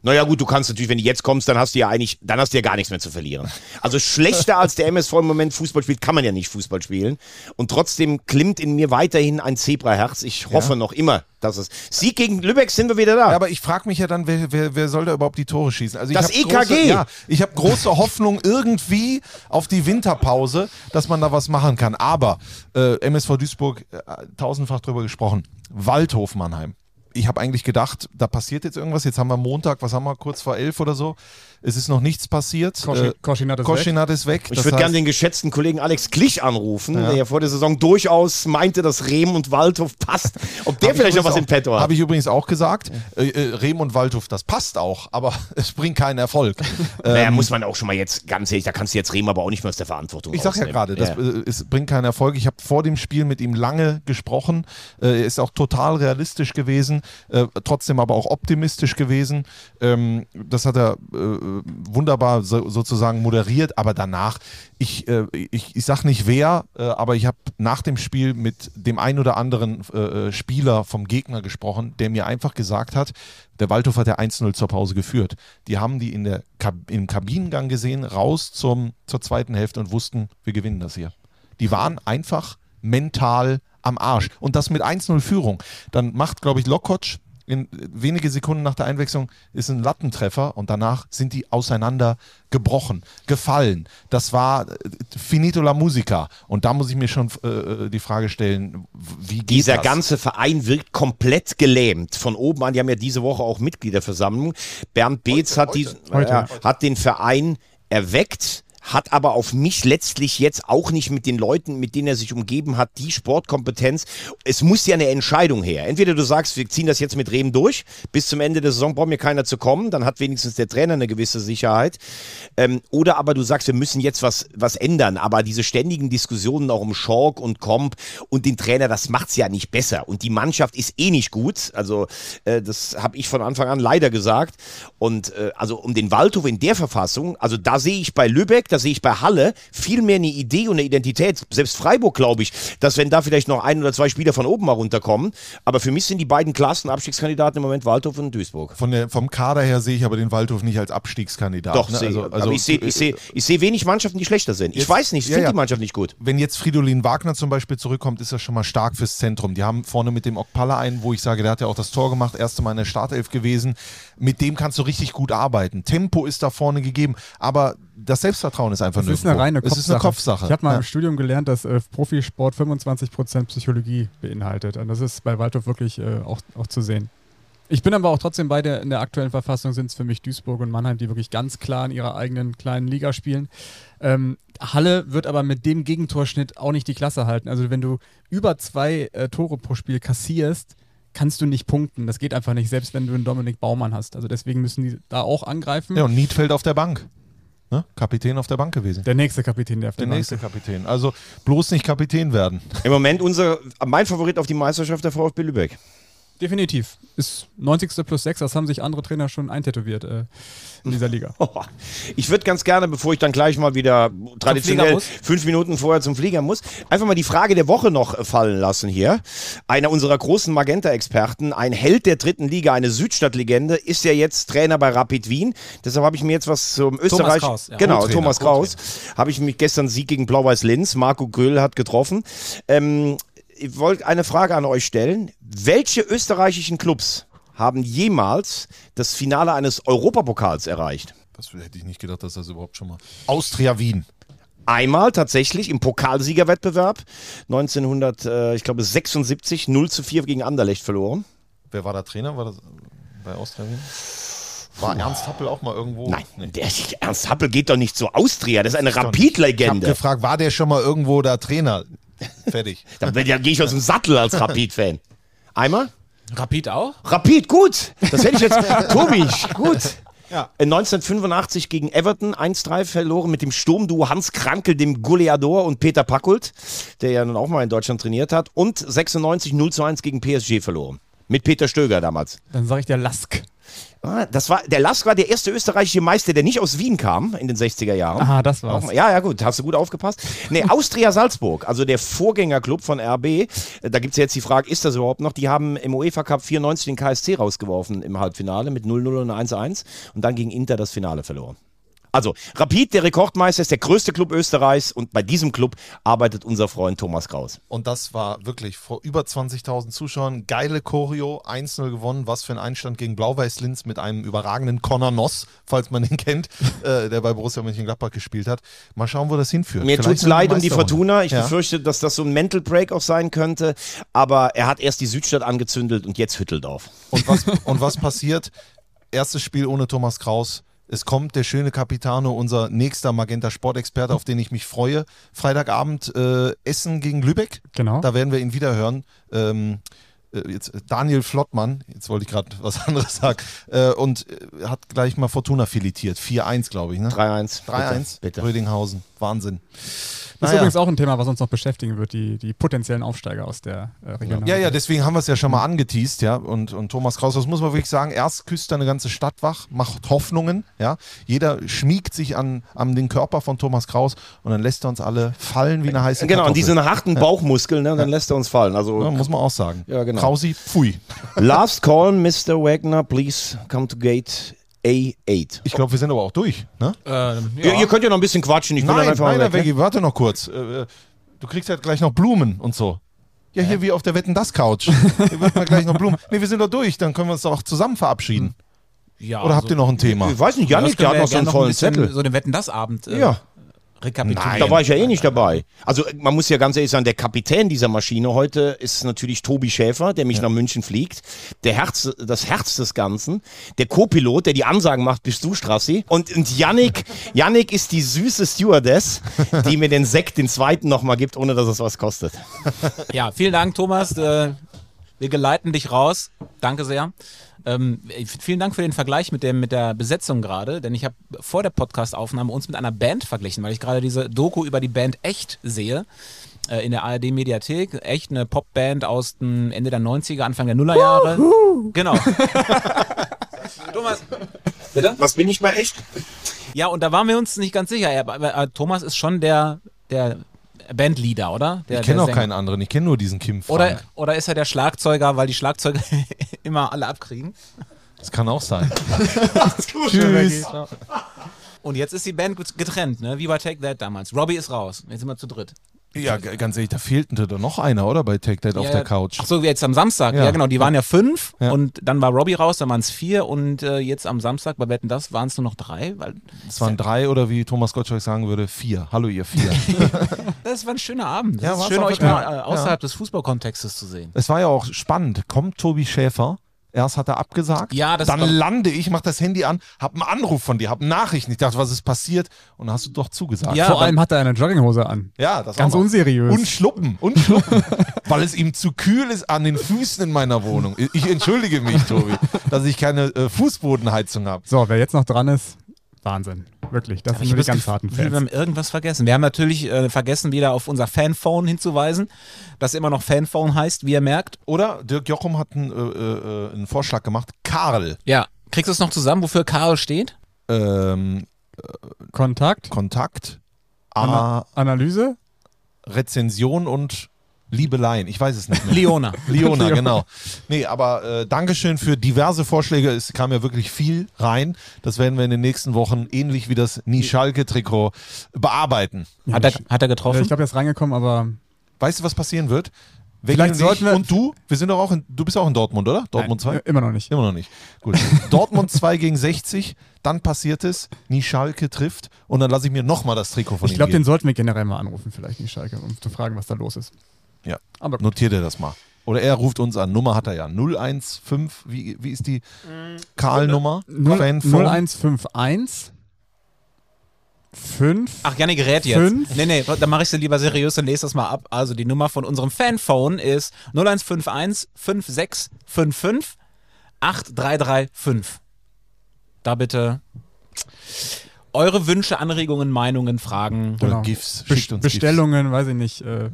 Naja gut, du kannst natürlich, wenn du jetzt kommst, dann hast du ja eigentlich, dann hast du ja gar nichts mehr zu verlieren. Also schlechter als der MSV im Moment Fußball spielt, kann man ja nicht Fußball spielen. Und trotzdem klimmt in mir weiterhin ein Zebraherz. Ich hoffe noch immer, dass es. Sieg gegen Lübeck sind wir wieder da. Ja, aber ich frage mich ja dann, wer, wer, wer soll da überhaupt die Tore schießen? Also ich Das EKG. Große, ja, ich habe große Hoffnung irgendwie auf die Winterpause, dass man da was machen kann. Aber äh, MSV Duisburg, äh, tausendfach drüber gesprochen, Waldhof Mannheim. Ich habe eigentlich gedacht, da passiert jetzt irgendwas. Jetzt haben wir Montag, was haben wir, kurz vor elf oder so. Es ist noch nichts passiert. Koschi- Koschinat ist Koschinat ist weg. Ich Das würde gerne den geschätzten Kollegen Alex Klich anrufen, der ja vor der Saison durchaus meinte, dass Rehm und Waldhof passt. Ob der vielleicht noch was auch- im Petto hat. Habe ich übrigens auch gesagt. Äh, äh, Rehm und Waldhof, das passt auch, aber es bringt keinen Erfolg. naja, Ähm, muss man auch schon mal jetzt, ganz ehrlich, da kannst du jetzt Rehm aber auch nicht mehr aus der Verantwortung Ich sag ja gerade, das Ja. äh, es bringt keinen Erfolg. Ich habe vor dem Spiel mit ihm lange gesprochen. Äh, er ist auch total realistisch gewesen, äh, trotzdem aber auch optimistisch gewesen. Ähm, das hat er äh, wunderbar so, sozusagen moderiert. Aber danach, ich, äh, ich, ich sag nicht wer, äh, aber ich habe nach dem Spiel mit dem ein oder anderen äh, äh, Spieler vom Gegner gesprochen, der mir einfach gesagt hat, der Waldhof hat ja 1-0 zur Pause geführt. Die haben die in der Kab im Kabinengang gesehen, raus zum, zur zweiten Hälfte und wussten, wir gewinnen das hier. Die waren einfach mental am Arsch. Und das mit 1-0 Führung. Dann macht, glaube ich, Lokotsch in wenige Sekunden nach der Einwechslung ist ein Lattentreffer und danach sind die auseinander gebrochen, gefallen. Das war äh, finito la musica. Und da muss ich mir schon äh, die Frage stellen, wie geht Dieser das? ganze Verein wirkt komplett gelähmt. Von oben an, die haben ja diese Woche auch Mitgliederversammlung. Bernd Beetz hat, diesen- Heute. ja, hat den Verein erweckt. Hat aber auf mich letztlich jetzt auch nicht mit den Leuten, mit denen er sich umgeben hat, die Sportkompetenz. Es muss ja eine Entscheidung her. Entweder du sagst, wir ziehen das jetzt mit Rehm durch, bis zum Ende der Saison braucht mir keiner zu kommen, dann hat wenigstens der Trainer eine gewisse Sicherheit. Ähm, oder aber du sagst, wir müssen jetzt was, was ändern. Aber diese ständigen Diskussionen auch um Schork und Komp und den Trainer, das macht's ja nicht besser. Und die Mannschaft ist eh nicht gut. Also äh, das habe ich von Anfang an leider gesagt. Und äh, also um den Waldhof in der Verfassung, also da sehe ich bei Lübeck, da sehe ich bei Halle viel mehr eine Idee und eine Identität. Selbst Freiburg glaube ich, dass wenn da vielleicht noch ein oder zwei Spieler von oben mal runterkommen. Aber für mich sind die beiden klarsten Abstiegskandidaten im Moment Waldhof und Duisburg. Von der, vom Kader her sehe ich aber den Waldhof nicht als Abstiegskandidat. Doch, ne? sehe also, ich. also, ich sehe ich sehe, ich sehe wenig Mannschaften, die schlechter sind. Ich Jetzt- weiß nicht, ich ja, finde ja. die Mannschaft nicht gut. wenn jetzt Fridolin Wagner zum Beispiel zurückkommt, ist das schon mal stark fürs Zentrum. Die haben vorne mit dem Okpala einen, wo ich sage, der hat ja auch das Tor gemacht, erste Mal in der Startelf gewesen. Mit dem kannst du richtig gut arbeiten. Tempo ist da vorne gegeben, aber das Selbstvertrauen ist einfach Das ist nirgendwo. eine reine Es Kopfsache. ist eine Kopfsache. Ich habe mal Ja. im Studium gelernt, dass äh, Profisport 25% Psychologie beinhaltet. Und das ist bei Waldhof wirklich äh, auch, auch zu sehen. Ich bin aber auch trotzdem bei der, in der aktuellen Verfassung sind es für mich Duisburg und Mannheim, die wirklich ganz klar in ihrer eigenen kleinen Liga spielen. Ähm, Halle wird aber mit dem Gegentorschnitt auch nicht die Klasse halten. Also wenn du über zwei äh, Tore pro Spiel kassierst, kannst du nicht punkten. Das geht einfach nicht, selbst wenn du einen Dominik Baumann hast. Also deswegen müssen die da auch angreifen. Ja, und Niedfeld auf der Bank. Ne? Kapitän auf der Bank gewesen. Der nächste Kapitän, der auf Der der Bank nächste Kapitän. Also bloß nicht Kapitän werden. Im Moment unser, mein Favorit auf die Meisterschaft der VfB Lübeck. Definitiv. Ist 90. plus 6, das haben sich andere Trainer schon eintätowiert äh, in dieser Liga. Ich würde ganz gerne, bevor ich dann gleich mal wieder traditionell fünf Minuten vorher zum Flieger muss, einfach mal die Frage der Woche noch äh, fallen lassen hier. Einer unserer großen Magenta-Experten, ein Held der dritten Liga, eine Südstadt-Legende, ist ja jetzt Trainer bei Rapid Wien. Deshalb habe ich mir jetzt was zum Österreich... Kraus, ja. Genau, Thomas Kraus. Habe ich mich gestern Sieg gegen Blau-Weiß Linz. Marco Gröll hat getroffen. Ähm, ich wollte eine Frage an euch stellen. Welche österreichischen Clubs haben jemals das Finale eines Europapokals erreicht? Das hätte ich nicht gedacht, dass das überhaupt schon mal. Austria Wien. Einmal tatsächlich im Pokalsiegerwettbewerb 1900, äh, ich glaube 76, 0 zu 4 gegen Anderlecht verloren. Wer war der Trainer? War das bei Austria Wien? War Ernst Happel auch mal irgendwo? Nein, Nee. der Ernst Happel geht doch nicht zu Austria, das ist eine Ich habe Rapid-Legende. gefragt, war der schon mal irgendwo der Trainer? Fertig. Da, da gehe ich aus dem Sattel als Rapid-Fan. Einmal? Rapid auch? Rapid, gut. Das hätte ich jetzt. Tobi, gut. In 1985 gegen Everton 1-3 verloren mit dem Sturmduo Hans Krankel, dem Goleador und Peter Packult, der ja nun auch mal in Deutschland trainiert hat. Und 96 0 1 gegen PSG verloren. Mit Peter Stöger damals. Dann sage ich der Lask. Ah, Das war, der Lask war der erste österreichische Meister, der nicht aus Wien kam in den 60er Jahren. Aha, das war's. Ja, ja, gut, hast du gut aufgepasst. Nee, Austria Salzburg, also der Vorgängerclub von RB, da gibt es jetzt die Frage, ist das überhaupt noch? Die haben im UEFA Cup 94 den KSC rausgeworfen im Halbfinale mit 0-0 und 1-1 und dann gegen Inter das Finale verloren. Also, Rapid, der Rekordmeister, ist der größte Club Österreichs und bei diesem Club arbeitet unser Freund Thomas Kraus. Und das war wirklich vor über 20.000 Zuschauern. Geile Choreo, 1-0 gewonnen. Was für ein Einstand gegen Blau-Weiß-Linz mit einem überragenden Conor Noss, falls man ihn kennt, äh, der bei Borussia Mönchengladbach gespielt hat. Mal schauen, wo das hinführt. Mir sind wir leid um die Fortuna. Ich Ja. befürchte, dass das so ein Mental Break auch sein könnte. Aber er hat erst die Südstadt angezündet und jetzt Hütteldorf. Und was, und was passiert? Erstes Spiel ohne Thomas Kraus. Es kommt der schöne Capitano, unser nächster Magenta Sportexperte, auf den ich mich freue. Freitagabend äh, Essen gegen Lübeck. Genau. Da werden wir ihn wieder hören. Ähm, äh, jetzt äh, Daniel Flottmann, jetzt wollte ich gerade was anderes sagen, äh, und äh, hat gleich mal Fortuna filetiert. 4-1, glaube ich. Ne? 3-1. 3-1. Bitte. Rödinghausen. Wahnsinn. Das ist Naja. übrigens auch ein Thema, was uns noch beschäftigen wird, die, die potenziellen Aufsteiger aus der äh, Region. Ja, ja, deswegen haben wir es ja schon mal angeteased, ja. Und, und Thomas Kraus, das muss man wirklich sagen, erst küsst er eine ganze Stadt wach, macht Hoffnungen, ja. Jeder schmiegt sich an, an den Körper von Thomas Kraus und dann lässt er uns alle fallen wie eine heiße Genau, und Kartoffel. diesen harten Bauchmuskeln, ne, dann lässt er uns fallen. Also, ja, muss man auch sagen. Ja, genau. Krausi, pfui. last call, Mr. Wagner, please come to gate A8. Ich glaube, wir sind aber auch durch, ne? Ähm, Ihr, ihr könnt ja noch ein bisschen quatschen. Ich Nein, einfach nein, weg, ne? Veggie, warte noch kurz. Äh, Du kriegst ja gleich noch Blumen und so. Ja, hier wie auf der Wetten das Couch. Hier wird mal gleich noch Blumen. Nee, wir sind doch durch, dann können wir uns doch zusammen verabschieden. ja, Oder habt ihr noch ein Thema? Ich weiß nicht, Ja, Janik, der hat wir noch so einen vollen Zettel. So den Wetten das Abend äh, Ja. Rekapitulieren. Da war ich ja eh nicht dabei. Also man muss ja ganz ehrlich sagen, der Kapitän dieser Maschine heute ist natürlich Tobi Schäfer, der mich nach München fliegt. Der Herz, das Herz des Ganzen. Der Co-Pilot, der die Ansagen macht, bist du, Strassi. Und, und Yannick, Yannick ist die süße Stewardess, die mir den Sekt, den zweiten nochmal gibt, ohne dass es was kostet. Ja, vielen Dank, Thomas. Äh, wir geleiten dich raus. Danke sehr. Ähm, äh, vielen Dank für den Vergleich mit, dem, mit der Besetzung gerade, denn ich habe vor der Podcast-Aufnahme uns mit einer Band verglichen, weil ich gerade diese Doku über die Band Echt sehe äh, in der ARD-Mediathek. Echt eine Popband aus dem Ende der 90er, Anfang der Nullerjahre. Genau. Thomas. Bitte? Was bin ich mal echt? Ja, und da waren wir uns nicht ganz sicher. Er, aber, äh, Thomas ist schon der, der Bandleader, oder? Der, Ich kenne auch keinen anderen, ich kenne nur diesen Kim Frank. Oder, oder ist er der Schlagzeuger, weil die Schlagzeuger immer alle abkriegen? Das kann auch sein. Tschüss. Und jetzt ist die Band get- getrennt, ne? Wie bei Take That damals. Robbie ist raus. Jetzt sind wir zu dritt. Ja, ganz ehrlich, da fehlte doch noch einer, oder? Bei Take That auf Ja, der Couch. Ach so, jetzt am Samstag. Ja, Ja. genau. Die waren ja fünf Ja. und dann war Robbie raus, dann waren es vier und äh, jetzt am Samstag bei Wetten das waren es nur noch drei, weil Es waren drei oder wie Thomas Gottschalk sagen würde, vier. Hallo ihr vier. das war ein schöner Abend. Ja, Das ist war's schön, euch mal äh, außerhalb des Fußballkontextes zu sehen. es war ja auch spannend. Kommt Tobi Schäfer, erst hat er abgesagt, Ja, das dann lande ich, mach das Handy an, hab einen Anruf von dir, hab Nachrichten. Ich dachte, was ist passiert? Und dann hast du doch zugesagt. Ja, Vor allem hat er eine Jogginghose an. Ja, das Ganz unseriös. Und Schluppen, und Schluppen. weil es ihm zu kühl ist an den Füßen in meiner Wohnung. Ich entschuldige mich, Tobi, dass ich keine äh, Fußbodenheizung habe. So, wer jetzt noch dran ist, Wahnsinn. Wirklich, das Aber sind nur die ganz harten Gefühl, Wir Fans. haben irgendwas vergessen. Wir haben natürlich äh, vergessen, wieder auf unser Fanphone hinzuweisen, das immer noch Fanphone heißt, wie ihr merkt. Oder Dirk Jochum hat einen, äh, äh, einen Vorschlag gemacht. Karl, Ja. Kriegst du es noch zusammen, wofür Karl steht? ähm, Kontakt, Kontakt, Ana A, Analyse. Rezension und Liebeleien. Ich weiß es nicht mehr. Leona. Leona, genau. Nee, aber äh, Dankeschön für diverse Vorschläge. Es kam ja wirklich viel rein. Das werden wir in den nächsten Wochen ähnlich wie das Nie-Schalke-Trikot bearbeiten. Hat er, hat er getroffen? ich glaube, er ist reingekommen, aber Weißt du, was passieren wird? Vielleicht und sollten ich wir- und du, wir sind doch auch in, du bist auch in Dortmund, oder? Dortmund 2? Nein, immer noch nicht. Immer noch nicht. Gut. Dortmund 2 gegen 60, dann passiert es, Nie Schalke trifft und dann lasse ich mir nochmal das Trikot von Ich ihm glaube, den sollten wir generell mal anrufen, vielleicht nicht Schalke, um zu fragen, was da los ist. Ja. Aber gut. Notiert er das mal. Oder er ruft uns an. Nummer hat er ja. 015, wie, wie ist die Karl-Nummer? Null- Fanphone? 0151 5 Ach, Janne gerät jetzt. Fünf? Nee, nee, dann mache ich sie lieber seriös und lese das mal ab. Also die Nummer von unserem Fanphone ist 0151 5655 8335. Da bitte eure Wünsche, Anregungen, Meinungen, Fragen. Oder Genau. GIFs. Be Schickt uns Bestellungen, weiß ich nicht. Äh,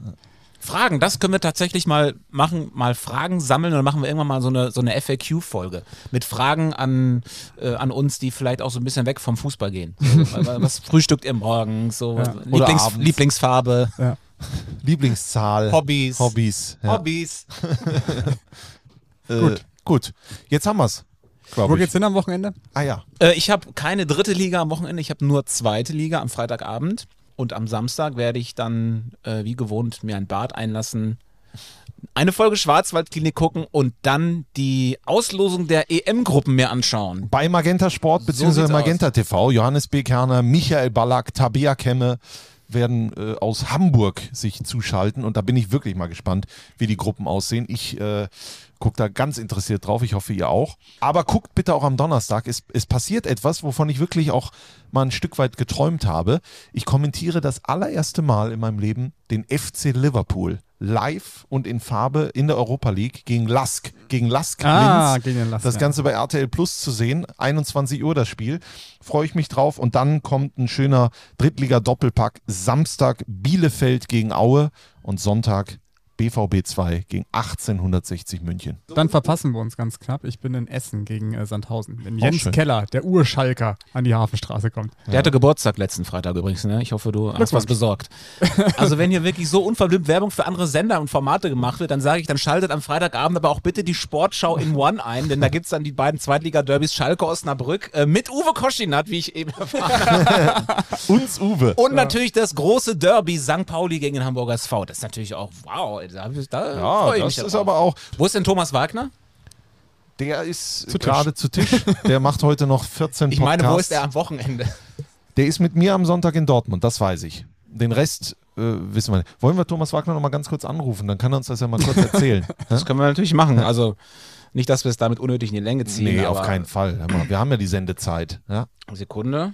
Fragen, das können wir tatsächlich mal machen, mal Fragen sammeln und dann machen wir irgendwann mal so eine, so eine FAQ-Folge mit Fragen an, äh, an uns, die vielleicht auch so ein bisschen weg vom Fußball gehen. So, was frühstückt ihr morgens? So, Ja. Lieblings. Lieblingsfarbe, Lieblingszahl. Hobbys. Hobbys. Ja. Hobbys. Äh, gut. Gut. Jetzt haben wir's. Wo geht's hin am Wochenende? Ah ja. Äh, ich habe keine dritte Liga am Wochenende, ich habe nur zweite Liga am Freitagabend. Und am Samstag werde ich dann, äh, wie gewohnt, mir ein Bad einlassen, eine Folge Schwarzwaldklinik gucken und dann die Auslosung der EM-Gruppen mir anschauen. Bei Magenta Sport bzw. sieht's Magenta TV, Johannes B. Kerner, Michael Ballack, Tabea Kemme werden äh, aus Hamburg sich zuschalten und da bin ich wirklich mal gespannt, wie die Gruppen aussehen. Ich äh, gucke da ganz interessiert drauf, ich hoffe ihr auch. Aber guckt bitte auch am Donnerstag, es, es passiert etwas, wovon ich wirklich auch mal ein Stück weit geträumt habe. Ich kommentiere das allererste Mal in meinem Leben den FC Liverpool live und in Farbe in der Europa League gegen Lask, gegen Lask Ah, Linz. gegen Lask, Das. Ganze bei RTL Plus zu sehen. 21 Uhr das Spiel. Freue ich mich drauf. Und dann kommt ein schöner Drittliga-Doppelpack. Samstag Bielefeld gegen Aue und Sonntag BVB 2 gegen 1860 München. Dann verpassen wir uns ganz knapp. Ich bin in Essen gegen äh, Sandhausen. Wenn Jens schön. Keller, der Urschalker, an die Hafenstraße kommt. Der hatte Geburtstag letzten Freitag übrigens, ne? Ich hoffe, du hast was besorgt. Also wenn hier wirklich so unverblümt Werbung für andere Sender und Formate gemacht wird, dann sage ich, dann schaltet am Freitagabend aber auch bitte die Sportschau in One ein, denn da gibt es dann die beiden Zweitliga-Derbys Schalke Osnabrück äh, mit Uwe Koschinat, wie ich eben erfahren habe. Uns Uwe. Und natürlich das große Derby St. Pauli gegen den Hamburger SV. Das ist natürlich auch, wow, da, da Ja, freue ich das mich ist drauf. aber auch. Wo ist denn Thomas Wagner? Der ist Zu Tisch. gerade zu Tisch. Der macht heute noch 14 Ich Podcasts. meine, wo ist er am Wochenende? Der ist mit mir am Sonntag in Dortmund, das weiß ich. Den Rest äh, wissen wir nicht. Wollen wir Thomas Wagner noch mal ganz kurz anrufen? Dann kann er uns das ja mal kurz erzählen. Das können wir natürlich machen. Also nicht, dass wir es damit unnötig in die Länge ziehen. nee, aber auf keinen Fall. Wir haben ja die Sendezeit. Ja? Sekunde.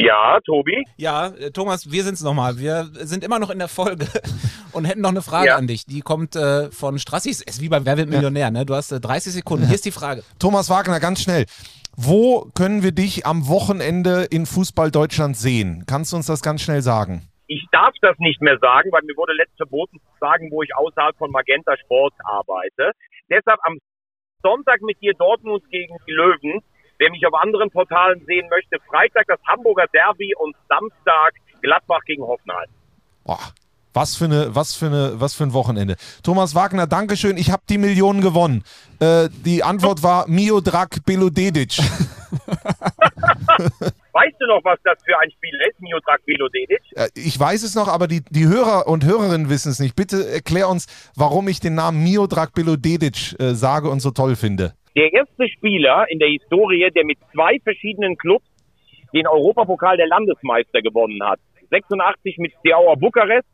Ja, Tobi? Ja, äh, Thomas, wir sind's nochmal. Wir sind immer noch in der Folge und hätten noch eine Frage Ja. an dich. Die kommt äh, von Strassis. Es ist wie beim Wer wird Millionär, ne? Du hast äh, 30 Sekunden. Hier ist die Frage. Thomas Wagner, ganz schnell. Wo können wir dich am Wochenende in Fußball Deutschland sehen? Kannst du uns das ganz schnell sagen? Ich darf das nicht mehr sagen, weil mir wurde letzt verboten zu sagen, wo ich außerhalb von Magenta Sport arbeite. Deshalb am Sonntag mit dir Dortmund gegen die Löwen. Wer mich auf anderen Portalen sehen möchte, Freitag das Hamburger Derby und Samstag Gladbach gegen Hoffenheim. Boah, was für, eine, was, für eine, was für ein Wochenende. Thomas Wagner, Dankeschön. Ich habe die Millionen gewonnen. Äh, die Antwort war Miodrag Belodedic. Weißt du noch, was das für ein Spiel ist, Miodrag Velodedic? Äh, Ich weiß es noch, aber die, die Hörer und Hörerinnen wissen es nicht. Bitte erklär uns, warum ich den Namen Miodrag Belodedic äh, sage und so toll finde. Der erste Spieler in der Historie, der mit zwei verschiedenen Clubs den Europapokal der Landesmeister gewonnen hat. 86 mit Steaua Bukarest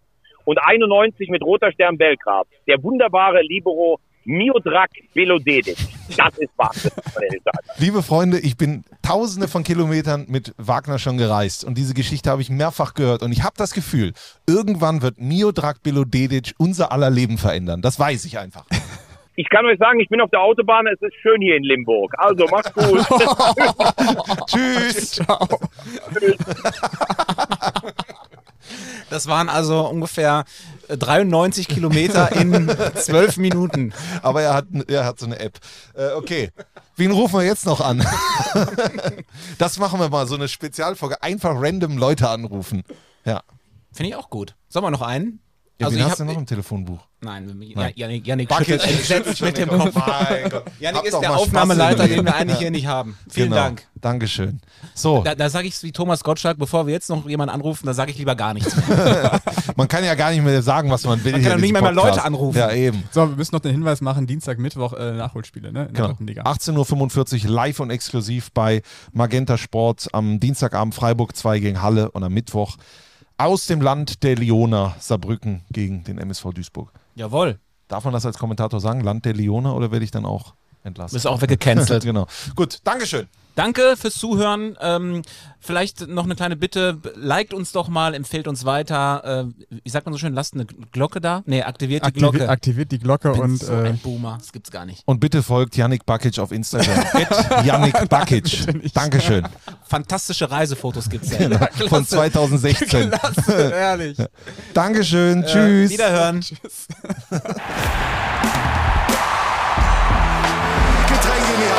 und 91 mit Roter Stern Belgrad. Der wunderbare Libero Miodrag Velodedic. Das ist Wahnsinn. Liebe Freunde, ich bin tausende von Kilometern mit Wagner schon gereist und diese Geschichte habe ich mehrfach gehört und ich habe das Gefühl, irgendwann wird Miodrag Belodedic unser aller Leben verändern. Das weiß ich einfach. Ich kann euch sagen, ich bin auf der Autobahn, es ist schön hier in Limburg. Also macht's gut. Tschüss. Das waren also ungefähr äh, 93 Kilometer in 12 Minuten. Aber er hat, er hat so eine App. Äh, okay. Wen rufen wir jetzt noch an? das machen wir mal, so eine Spezialfolge. Einfach random Leute anrufen. Ja. Finde ich auch gut. Sollen wir noch einen? ja Also wen ich hast hab- du noch im Telefonbuch? Nein, Nein. Janik, Janik schüttelt entsetzt mit dem Kopf. Mein Gott. Janik ist der Aufnahmeleiter, den wir eigentlich hier nicht haben. Vielen genau. Dank. Dankeschön. So, Da, da sage ich wie Thomas Gottschalk, bevor wir jetzt noch jemanden anrufen, da sage ich lieber gar nichts mehr. man kann ja gar nicht mehr sagen, was man will. Man kann in nicht mehr mal Leute anrufen. Ja, eben. So, wir müssen noch den Hinweis machen: Dienstag, Mittwoch äh, Nachholspiele, ne? In der Genau. dritten Liga. 18.45 Uhr live und exklusiv bei Magenta Sport. Am Dienstagabend Freiburg 2 gegen Halle und am Mittwoch aus dem Land der Leoner Saarbrücken gegen den MSV Duisburg. Jawohl. Darf man das als Kommentator sagen? Land der Leoner oder werde ich dann auch entlassen? Bist auch weggecancelt. genau. Gut, Dankeschön. Danke fürs Zuhören. Ähm, vielleicht noch eine kleine Bitte. Liked uns doch mal, empfehlt uns weiter. Äh, wie sagt man so schön? Lasst eine Glocke da. Nee, aktiviert die Aktivi Glocke. aktiviert die Glocke Bin und so äh, ein Boomer. Das gibt's gar nicht. Und bitte folgt Yannick Bakic auf Instagram. Yannick Bakic. Dankeschön. fantastische Reisefotos gibt's ja. ja Von klasse. 2016. Klasse, ehrlich. Dankeschön, Äh, tschüss. Wiederhören. Getränk